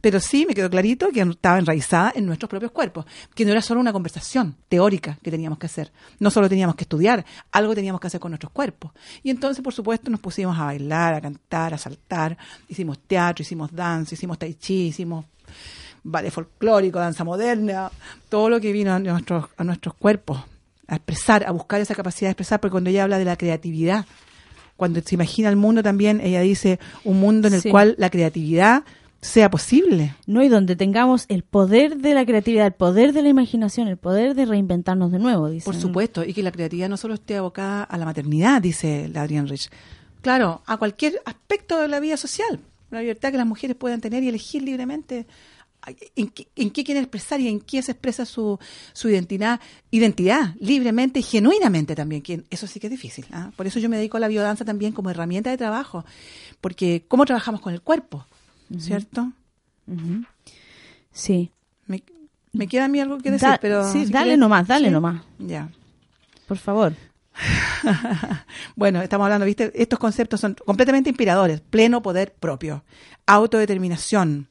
Pero sí me quedó clarito que estaba enraizada en nuestros propios cuerpos, que no era solo una conversación teórica que teníamos que hacer. No solo teníamos que estudiar, algo teníamos que hacer con nuestros cuerpos. Y entonces, por supuesto, nos pusimos a bailar, a cantar, a saltar, hicimos teatro, hicimos danza, hicimos tai chi, hicimos ballet folclórico, danza moderna, todo lo que vino a nuestros, a nuestros cuerpos, a expresar, a buscar esa capacidad de expresar, porque cuando ella habla de la creatividad, cuando se imagina el mundo también, ella dice un mundo en el Sí. cual la creatividad sea posible. No, y donde tengamos el poder de la creatividad, el poder de la imaginación, el poder de reinventarnos de nuevo, dice. Por supuesto, y que la creatividad no solo esté abocada a la maternidad, dice la Adrienne Rich. Claro, a cualquier aspecto de la vida social. La libertad que las mujeres puedan tener y elegir libremente en qué, en qué quieren expresar y en qué se expresa su, su identidad, identidad, libremente y genuinamente también, que eso sí que es difícil. ¿ah? Por eso yo me dedico a la biodanza también como herramienta de trabajo, porque cómo trabajamos con el cuerpo, ¿cierto? Sí. Me, me queda a mí algo que decir, Da- pero... sí, si dale quieres- nomás, dale ¿sí? nomás. Ya. Por favor. [LAUGHS] bueno, estamos hablando, ¿viste? Estos conceptos son completamente inspiradores. Pleno poder propio, autodeterminación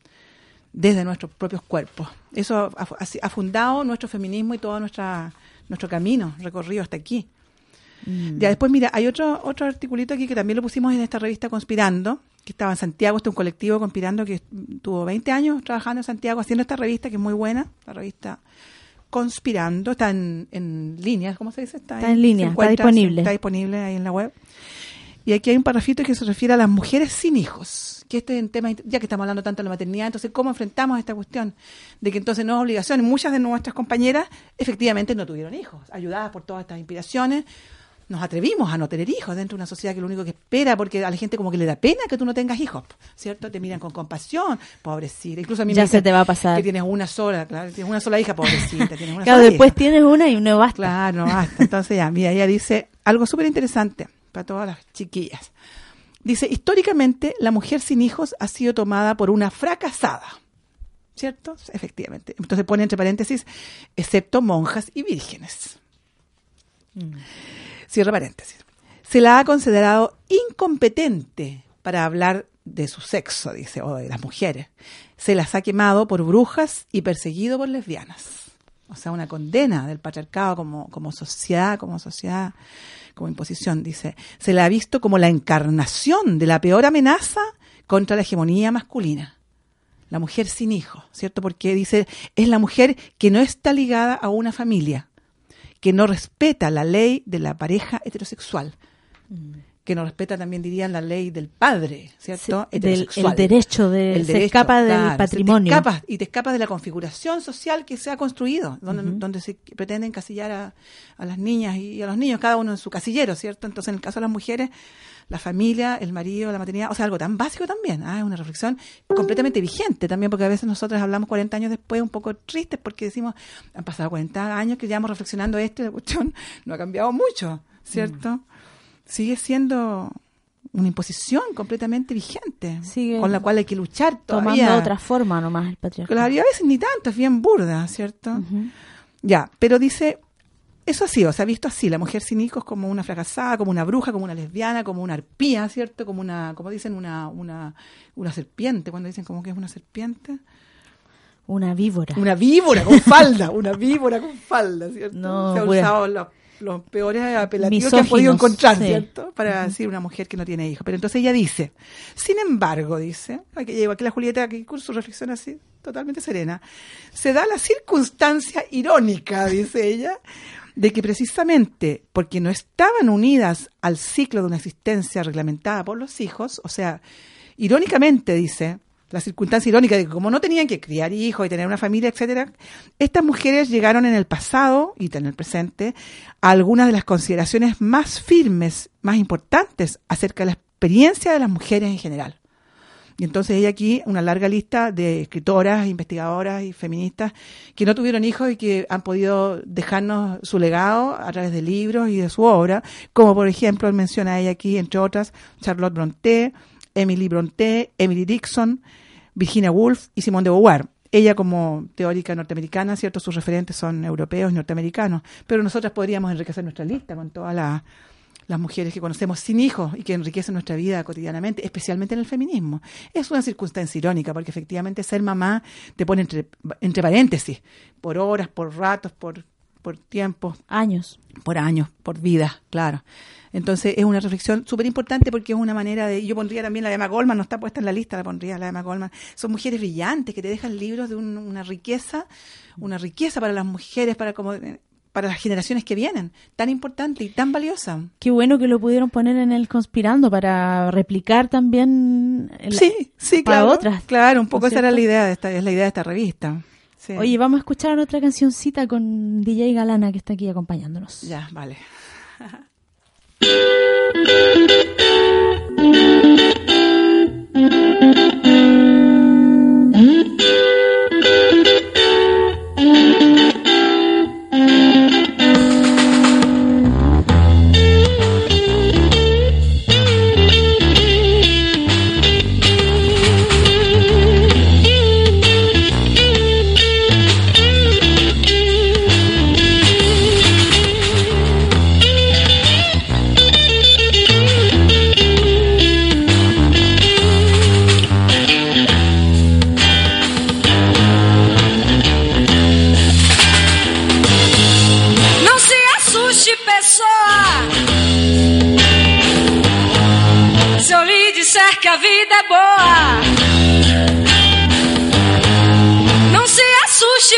desde nuestros propios cuerpos. Eso ha, fundado nuestro feminismo y todo nuestra, nuestro camino recorrido hasta aquí. Ya después, mira, hay otro otro articulito aquí que también lo pusimos en esta revista Conspirando, que estaba en Santiago, este es un colectivo Conspirando que tuvo 20 años trabajando en Santiago haciendo esta revista que es muy buena, la revista Conspirando, está en, en línea, ¿cómo se dice? Está en línea, está disponible. Está disponible ahí en la web. Y aquí hay un parrafito que se refiere a las mujeres sin hijos, que este es un tema, ya que estamos hablando tanto de la maternidad, entonces, ¿cómo enfrentamos esta cuestión? De que entonces no es obligación, muchas de nuestras compañeras efectivamente no tuvieron hijos, ayudadas por todas estas inspiraciones, nos atrevimos a no tener hijos dentro de una sociedad que lo único que espera, porque a la gente como que le da pena que tú no tengas hijos, ¿cierto? Te miran con compasión, pobrecita. Incluso a mí Ya me se te va a pasar. Que tienes una sola, claro, tienes una sola hija, pobrecita. Tienes una Claro, sola después hija. tienes una y no basta. Claro, no basta. Entonces ya, mira, ella dice algo súper interesante para todas las chiquillas. Dice, históricamente la mujer sin hijos ha sido tomada por una fracasada. ¿Cierto? Efectivamente. Entonces pone entre paréntesis, excepto monjas y vírgenes. Cierra paréntesis. Se la ha considerado incompetente para hablar de su sexo, dice, o de las mujeres. Se las ha quemado por brujas y perseguido por lesbianas. O sea, una condena del patriarcado como, como sociedad, como sociedad, como imposición, dice. Se la ha visto como la encarnación de la peor amenaza contra la hegemonía masculina. La mujer sin hijos, ¿cierto? Porque dice, es la mujer que no está ligada a una familia, que no respeta la ley de la pareja heterosexual, que no respeta también dirían la ley del padre, ¿cierto? Sí, del- el derecho de- El se derecho, escapa del claro, patrimonio. Te escapas, y te escapas de la configuración social que se ha construido, donde, donde se pretende encasillar a, a las niñas y a los niños, cada uno en su casillero, ¿cierto? Entonces, en el caso de las mujeres, la familia, el marido, la maternidad, o sea, algo tan básico también, ah, es una reflexión completamente vigente también, porque a veces nosotros hablamos 40 años después un poco tristes porque decimos, han pasado 40 años que llevamos reflexionando esto y la cuestión [LAUGHS] no ha cambiado mucho, ¿cierto? Sigue siendo una imposición completamente vigente, Sigue con la cual hay que luchar Tomando todavía. otra forma nomás el patriarcado. Claro, y a veces ni tanto, es bien burda, ¿cierto? Ya, pero dice, eso ha sido, se ha visto así, la mujer sin hijos como una fracasada, como una bruja, como una lesbiana, como una arpía, ¿cierto? Como una, como dicen, una, una, una serpiente, cuando dicen como que es una serpiente. Una víbora. Una víbora con falda, una víbora con falda, ¿cierto? No, Se pura- usado los, los peores apelativos que han podido encontrar, sí. ¿cierto? Para decir una mujer que no tiene hijos. Pero entonces ella dice, sin embargo, dice, aquí aquí la Julieta, aquí con su reflexión así, totalmente serena, se da la circunstancia irónica, [LAUGHS] dice ella, de que precisamente porque no estaban unidas al ciclo de una existencia reglamentada por los hijos, o sea, irónicamente dice, la circunstancia irónica de que como no tenían que criar hijos y tener una familia, etcétera, estas mujeres llegaron en el pasado y en el presente a algunas de las consideraciones más firmes, más importantes acerca de la experiencia de las mujeres en general. Y entonces ella aquí, una larga lista de escritoras, investigadoras y feministas que no tuvieron hijos y que han podido dejarnos su legado a través de libros y de su obra, como por ejemplo menciona ella aquí, entre otras, Charlotte Brontë, Emily Brontë, Emily Dixon, Virginia Woolf y Simone de Beauvoir. Ella como teórica norteamericana, ¿cierto? Sus referentes son europeos y norteamericanos, pero nosotras podríamos enriquecer nuestra lista con todas las las mujeres que conocemos sin hijos y que enriquecen nuestra vida cotidianamente, especialmente en el feminismo. Es una circunstancia irónica, porque efectivamente ser mamá te pone entre, entre paréntesis, por horas, por ratos, por, por tiempos, Años. por años, por vida, claro. Entonces es una reflexión súper importante porque es una manera de... Yo pondría también la de Emma Goldman, no está puesta en la lista, la pondría la de Emma Goldman. Son mujeres brillantes que te dejan libros de un- una riqueza, una riqueza para las mujeres, para como para las generaciones que vienen, tan importante y tan valiosa. Qué bueno que lo pudieron poner en el Conspirando para replicar también el- Sí, sí, para claro. otras. Claro, un poco ¿no esa era la idea de esta, es la idea de esta revista. Sí. Oye, vamos a escuchar otra cancioncita con DJ Galana que está aquí acompañándonos. Ya, vale. [LAUGHS]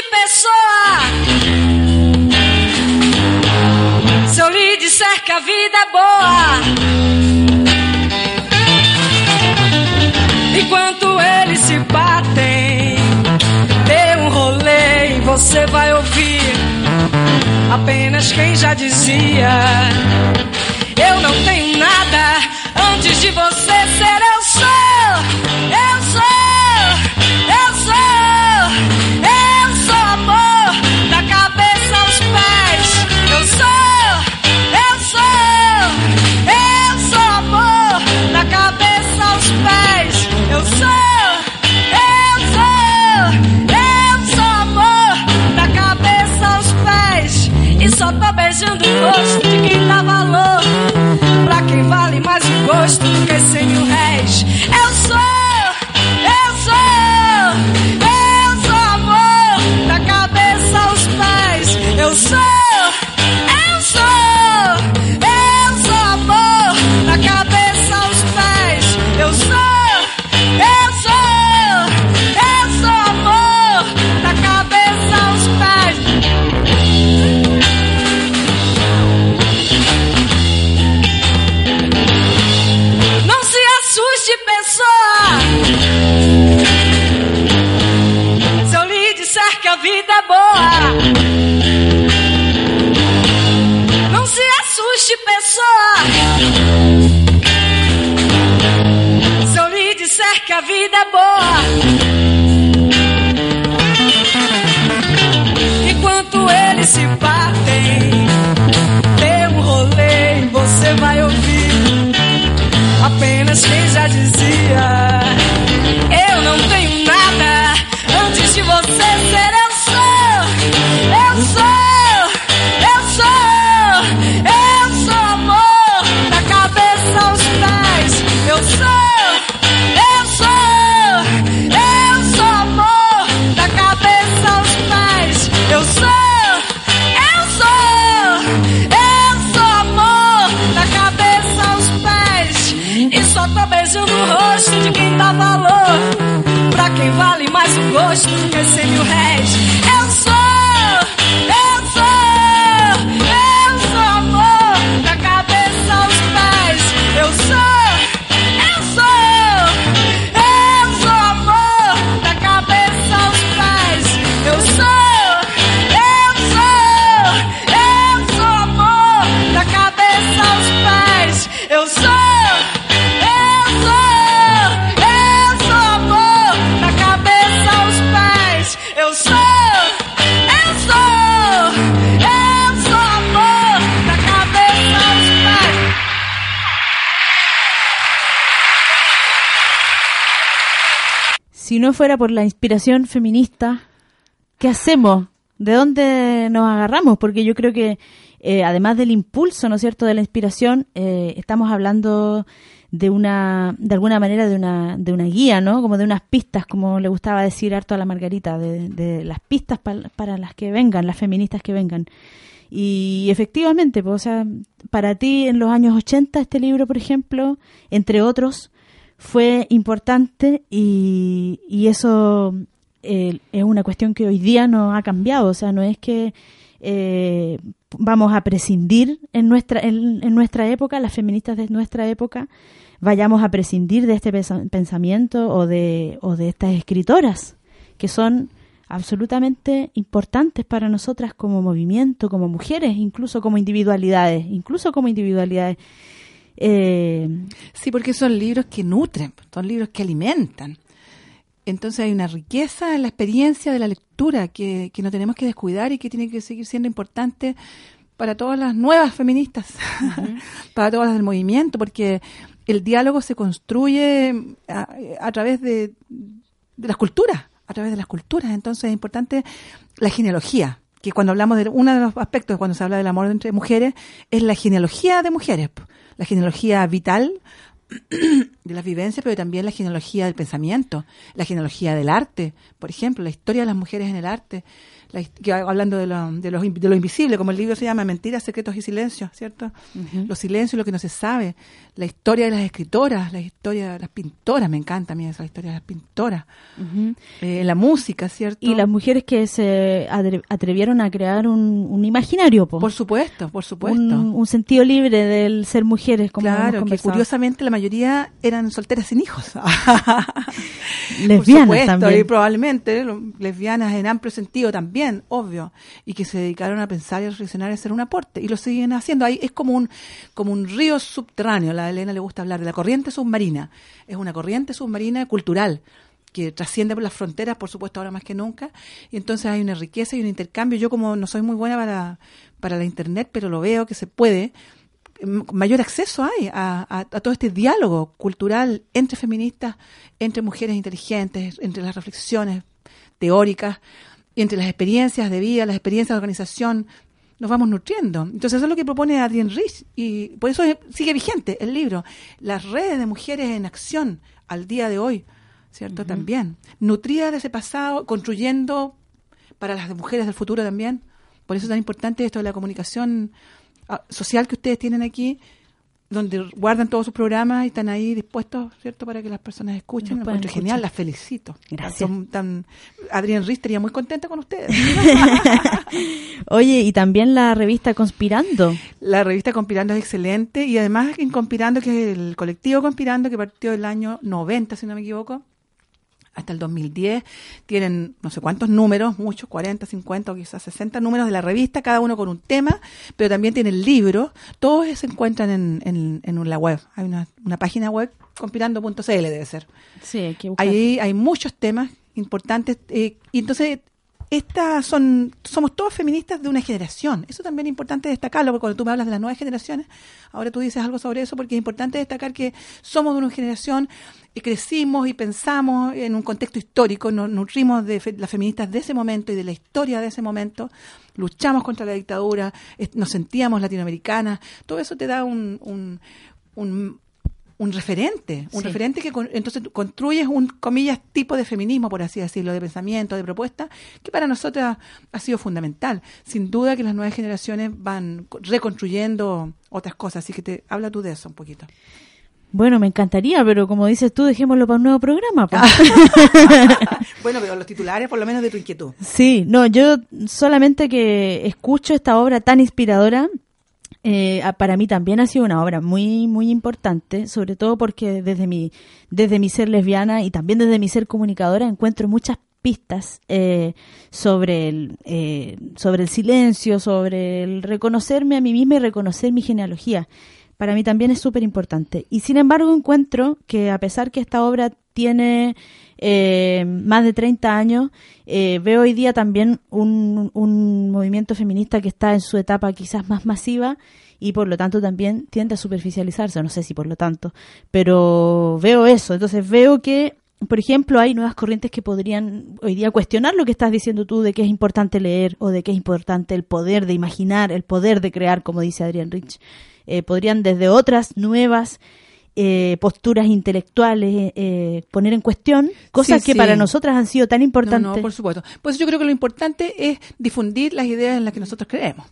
pessoa. Se eu lhe disser que a vida é boa. Enquanto eles se batem, dê um rolê e você vai ouvir apenas quem já dizia: Eu não tenho nada antes de você só tô beijando o rosto de quem dá valor. Pra quem vale mais o gosto do que cem mil réis. Eu sou, eu sou, eu sou amor da cabeça aos pés. Eu sou, vida é boa. Enquanto eles se batem, dê um rolê você vai ouvir apenas quem já dizia. No fuera por la inspiración feminista, ¿qué hacemos? ¿De dónde nos agarramos? Porque yo creo que, eh, además del impulso, ¿no es cierto?, de la inspiración, eh, estamos hablando de una, de alguna manera, de una, de una guía, ¿no? Como de unas pistas, como le gustaba decir harto a la Margarita, de, de las pistas pa- para las que vengan, las feministas que vengan. Y efectivamente, pues, o sea, para ti en los años 80 este libro, por ejemplo, entre otros, fue importante y, y eso eh, es una cuestión que hoy día no ha cambiado. O sea, no es que eh, vamos a prescindir en nuestra, en, nuestra época, las feministas de nuestra época, vayamos a prescindir de este pensamiento o de, o de estas escritoras que son absolutamente importantes para nosotras como movimiento, como mujeres, incluso como individualidades, incluso como individualidades. Eh, Sí, porque son libros que nutren, son libros que alimentan. Entonces hay una riqueza en la experiencia de la lectura que, que no tenemos que descuidar y que tiene que seguir siendo importante para todas las nuevas feministas, [LAUGHS] para todas las del movimiento, porque el diálogo se construye a, a través de, de las culturas, a través de las culturas. Entonces es importante la genealogía, que cuando hablamos de uno de los aspectos cuando se habla del amor entre mujeres es la genealogía de mujeres. La genealogía vital [CLEARS THROAT] de las vivencias, pero también la genealogía del pensamiento, la genealogía del arte, por ejemplo, la historia de las mujeres en el arte, la que- hablando de lo, de, lo, de lo invisible, como el libro se llama Mentiras, Secretos y Silencios, ¿cierto? Los silencios, lo que no se sabe, la historia de las escritoras, la historia de las pintoras, me encanta a mí esa historia de las pintoras, Eh, la música, ¿cierto? Y las mujeres que se atre- atrevieron a crear un, un imaginario, po. Por supuesto, por supuesto. un, un sentido libre del ser mujeres, como Claro, que curiosamente la mayoría eran solteras sin hijos. [LAUGHS] lesbianas Por supuesto, también. y probablemente lesbianas en amplio sentido también, obvio, y que se dedicaron a pensar y a reflexionar y a hacer un aporte, y lo siguen haciendo. Ahí es como un, como un río subterráneo, la Elena le gusta hablar de la corriente submarina, es una corriente submarina cultural que trasciende por las fronteras, por supuesto, ahora más que nunca, y entonces hay una riqueza y un intercambio. Yo como no soy muy buena para, para la Internet, pero lo veo que se puede, mayor acceso hay a todo este diálogo cultural entre feministas, entre mujeres inteligentes, entre las reflexiones teóricas, entre las experiencias de vida, las experiencias de organización, nos vamos nutriendo. Entonces eso es lo que propone Adrienne Rich y por eso es- sigue vigente el libro. Las redes de mujeres en acción al día de hoy, ¿cierto? También. Nutridas de ese pasado, construyendo para las mujeres del futuro también. Por eso es tan importante esto de la comunicación ah, social que ustedes tienen aquí, donde guardan todos sus programas y están ahí dispuestos, ¿cierto?, para que las personas escuchen. Lo encuentro genial, las felicito. Gracias. Son tan, Adrián Riz estaría muy contenta con ustedes. [LAUGHS] Oye, y también la revista Conspirando. La revista Conspirando es excelente y además en Conspirando, que es el colectivo Conspirando que partió el año 90, si no me equivoco, hasta el 2010, tienen no sé cuántos números, muchos, 40, 50 o quizás 60 números de la revista, cada uno con un tema, pero también tienen libros, todos se encuentran en, en, en la web. Hay una, una página web, conspirando.cl debe ser. Sí, hay que. Ahí hay muchos temas importantes eh, y entonces estas son somos todas feministas de una generación. Eso también es importante destacarlo porque cuando tú me hablas de las nuevas generaciones, ahora tú dices algo sobre eso porque es importante destacar que somos de una generación y crecimos y pensamos en un contexto histórico, nos nutrimos de fe- las feministas de ese momento y de la historia de ese momento, luchamos contra la dictadura, nos sentíamos latinoamericanas, todo eso te da un, un un referente, un Sí. referente que con- entonces construyes un, comillas, tipo de feminismo, por así decirlo, de pensamiento, de propuesta, que para nosotras ha sido fundamental. Sin duda que las nuevas generaciones van co- reconstruyendo otras cosas, así que te habla tú de eso un poquito. Bueno, me encantaría, pero como dices tú, dejémoslo para un nuevo programa. pues. [LAUGHS] bueno, pero los titulares, por lo menos de tu inquietud. Sí, no, yo solamente que escucho esta obra tan inspiradora, eh, para mí también ha sido una obra muy, muy importante, sobre todo porque desde mi, desde mi ser lesbiana y también desde mi ser comunicadora encuentro muchas pistas eh, sobre el eh, sobre el silencio, sobre el reconocerme a mí misma y reconocer mi genealogía. Para mí también es súper importante. Y sin embargo encuentro que a pesar que esta obra tiene eh, más de 30 años, eh, veo hoy día también un, un movimiento feminista que está en su etapa quizás más masiva y por lo tanto también tiende a superficializarse, no sé si por lo tanto, pero veo eso, entonces veo que, por ejemplo, hay nuevas corrientes que podrían hoy día cuestionar lo que estás diciendo tú de que es importante leer o de que es importante el poder de imaginar, el poder de crear, como dice Adrián Rich. Eh, podrían desde otras nuevas eh, posturas intelectuales eh, poner en cuestión cosas Sí, que sí. para nosotras han sido tan importantes. no, por supuesto. Pues yo creo que lo importante es difundir las ideas en las que nosotros creemos.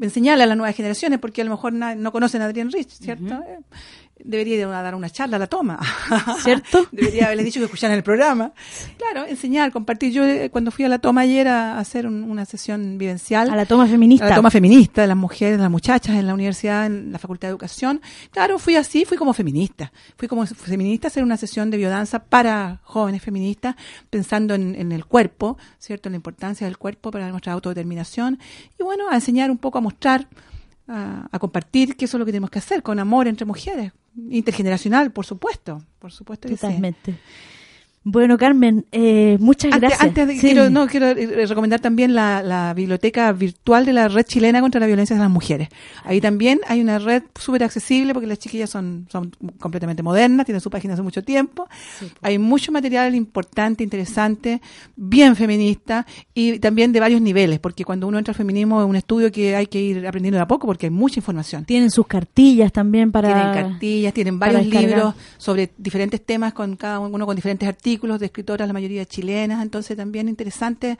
Enseñarle a las nuevas generaciones, porque a lo mejor no conocen a Adrián Rich, ¿cierto? Eh, Debería ir a dar una charla a la toma. [LAUGHS] ¿Cierto? Debería haberles dicho que escucharan el programa. Claro, enseñar, compartir. Yo eh, cuando fui a la toma ayer a hacer un- una sesión vivencial. a la toma feminista. a la toma feminista de las mujeres, de las muchachas en la universidad, en la Facultad de Educación. Claro, fui así, fui como feminista. Fui como feminista a hacer una sesión de biodanza para jóvenes feministas, pensando en, en el cuerpo, ¿cierto? En la importancia del cuerpo para nuestra autodeterminación. Y bueno, a enseñar un poco, a mostrar, a, a compartir que eso es lo que tenemos que hacer, con amor entre mujeres. Intergeneracional, por supuesto. Por supuesto sí. Bueno, Carmen, eh, muchas Antes, gracias. antes Sí. quiero, no, quiero eh, recomendar también la, la biblioteca virtual de la Red Chilena contra la Violencia de las Mujeres. Ahí también hay una red súper accesible porque las chiquillas son, son completamente modernas, tienen su página hace mucho tiempo. Hay mucho material importante, interesante, bien feminista y también de varios niveles, porque cuando uno entra al feminismo es un estudio que hay que ir aprendiendo de a poco porque hay mucha información. Tienen sus cartillas también para... Tienen cartillas, tienen varios libros sobre diferentes temas, con cada uno con diferentes artículos de escritoras, la mayoría chilenas. Entonces, también interesante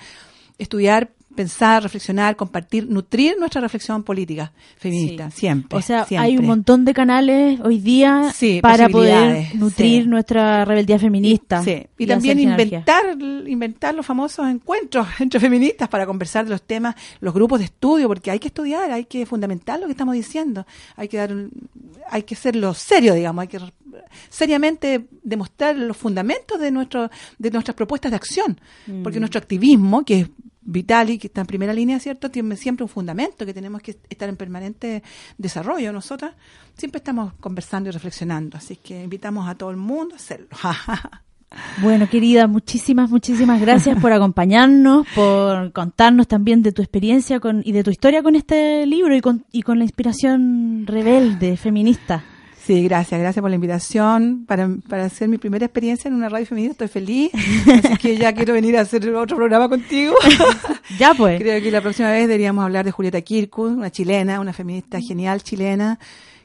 estudiar, pensar, reflexionar, compartir, nutrir nuestra reflexión política feminista, Sí. siempre. O sea, siempre. hay un montón de canales hoy día Sí, para poder nutrir sí. nuestra rebeldía feminista. Sí, y, y también inventar, inventar los famosos encuentros [LAUGHS] entre feministas para conversar de los temas, los grupos de estudio, porque hay que estudiar, hay que fundamentar lo que estamos diciendo, hay que dar, un- hay que serlo serio, digamos, hay que seriamente demostrar los fundamentos de nuestro, de nuestras propuestas de acción, porque nuestro activismo, que es vital y que está en primera línea, ¿cierto? Tiene siempre un fundamento que tenemos que estar en permanente desarrollo. Nosotras siempre estamos conversando y reflexionando, así que invitamos a todo el mundo a hacerlo. [LAUGHS] Bueno, querida, muchísimas, muchísimas gracias por acompañarnos, por contarnos también de tu experiencia con, y de tu historia con este libro y con, y con la inspiración rebelde, feminista. Sí, gracias, gracias por la invitación. Para, para hacer mi primera experiencia en una radio feminista estoy feliz. Así que ya quiero venir a hacer otro programa contigo. [LAUGHS] Ya pues. Creo que la próxima vez deberíamos hablar de Julieta Kirkus, una chilena, una feminista genial chilena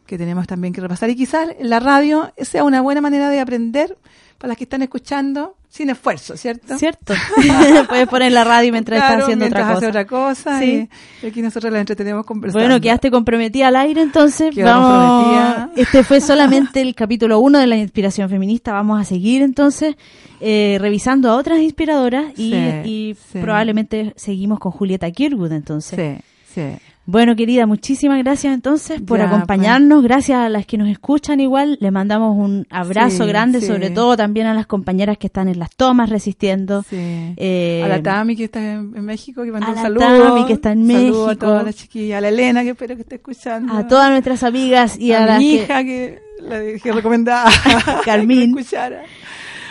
que tenemos también que repasar. Y quizás la radio sea una buena manera de aprender para las que están escuchando sin esfuerzo, ¿cierto? ¿Cierto? [LAUGHS] [LAUGHS] Puedes poner la radio mientras Claro, estás haciendo mientras otra cosa. otra cosa. Sí. Y, aquí nosotros la entretenemos conversando. Bueno, quedaste comprometida al aire, entonces Quedo vamos. comprometida. Este fue [LAUGHS] solamente el capítulo uno de la inspiración feminista. Vamos a seguir entonces eh, revisando a otras inspiradoras y, Sí, y sí. probablemente seguimos con Julieta Kirwood entonces. Sí, sí. Bueno, querida, muchísimas gracias entonces por Ya, pues. acompañarnos. Gracias a las que nos escuchan igual. Le mandamos un abrazo Sí, grande, sí. sobre todo también a las compañeras que están en las tomas resistiendo. Sí. Eh, a la Tami que está en, en México, que mandó a un la saludo. Tami, que está en Saludo a México. todas las chiquillas. A la Elena, que espero que esté escuchando. A todas nuestras amigas y a, a las mi hija, que, la dejé recomendada. [LAUGHS] [LAUGHS] Carmín. que escuchara.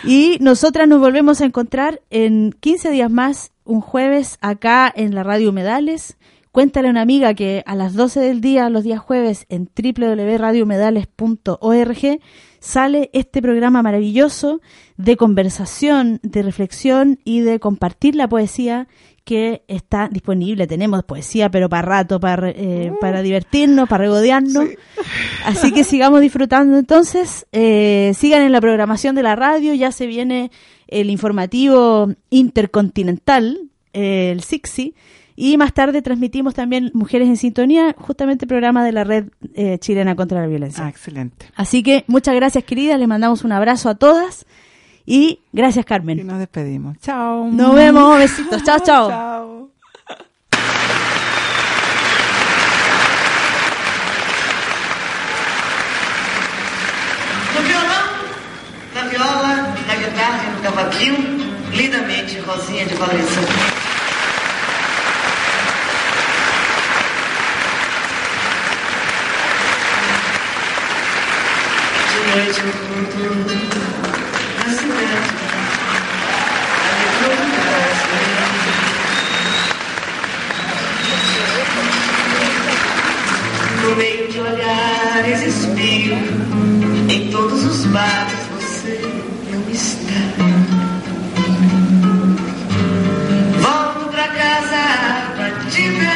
Y nosotras nos volvemos a encontrar en 15 días más, un jueves, acá en la Radio Humedales. Cuéntale a una amiga que a las 12 del día, los días jueves, en www.radiohumedales.org sale este programa maravilloso de conversación, de reflexión y de compartir la poesía que está disponible. Tenemos poesía, pero para rato, para, eh, para divertirnos, para regodearnos. Así que sigamos disfrutando entonces. Eh, sigan en la programación de la radio. Ya se viene el informativo intercontinental, eh, el SIXI. Y más tarde transmitimos también Mujeres en Sintonía, justamente programa de la Red eh, Chilena contra la Violencia. Ah, excelente. Así que muchas gracias, queridas. Les mandamos un abrazo a todas. Y gracias, Y Carmen. nos despedimos. Chao. Nos vemos. Besitos. Chao, chao. [LAUGHS] Chao. Viola, na guitarra e no cavaquinho, lindamente Rosinha de Valença. Do Brasil. No meio de olhares espio, em todos os bares você não está. Volto pra casa batida,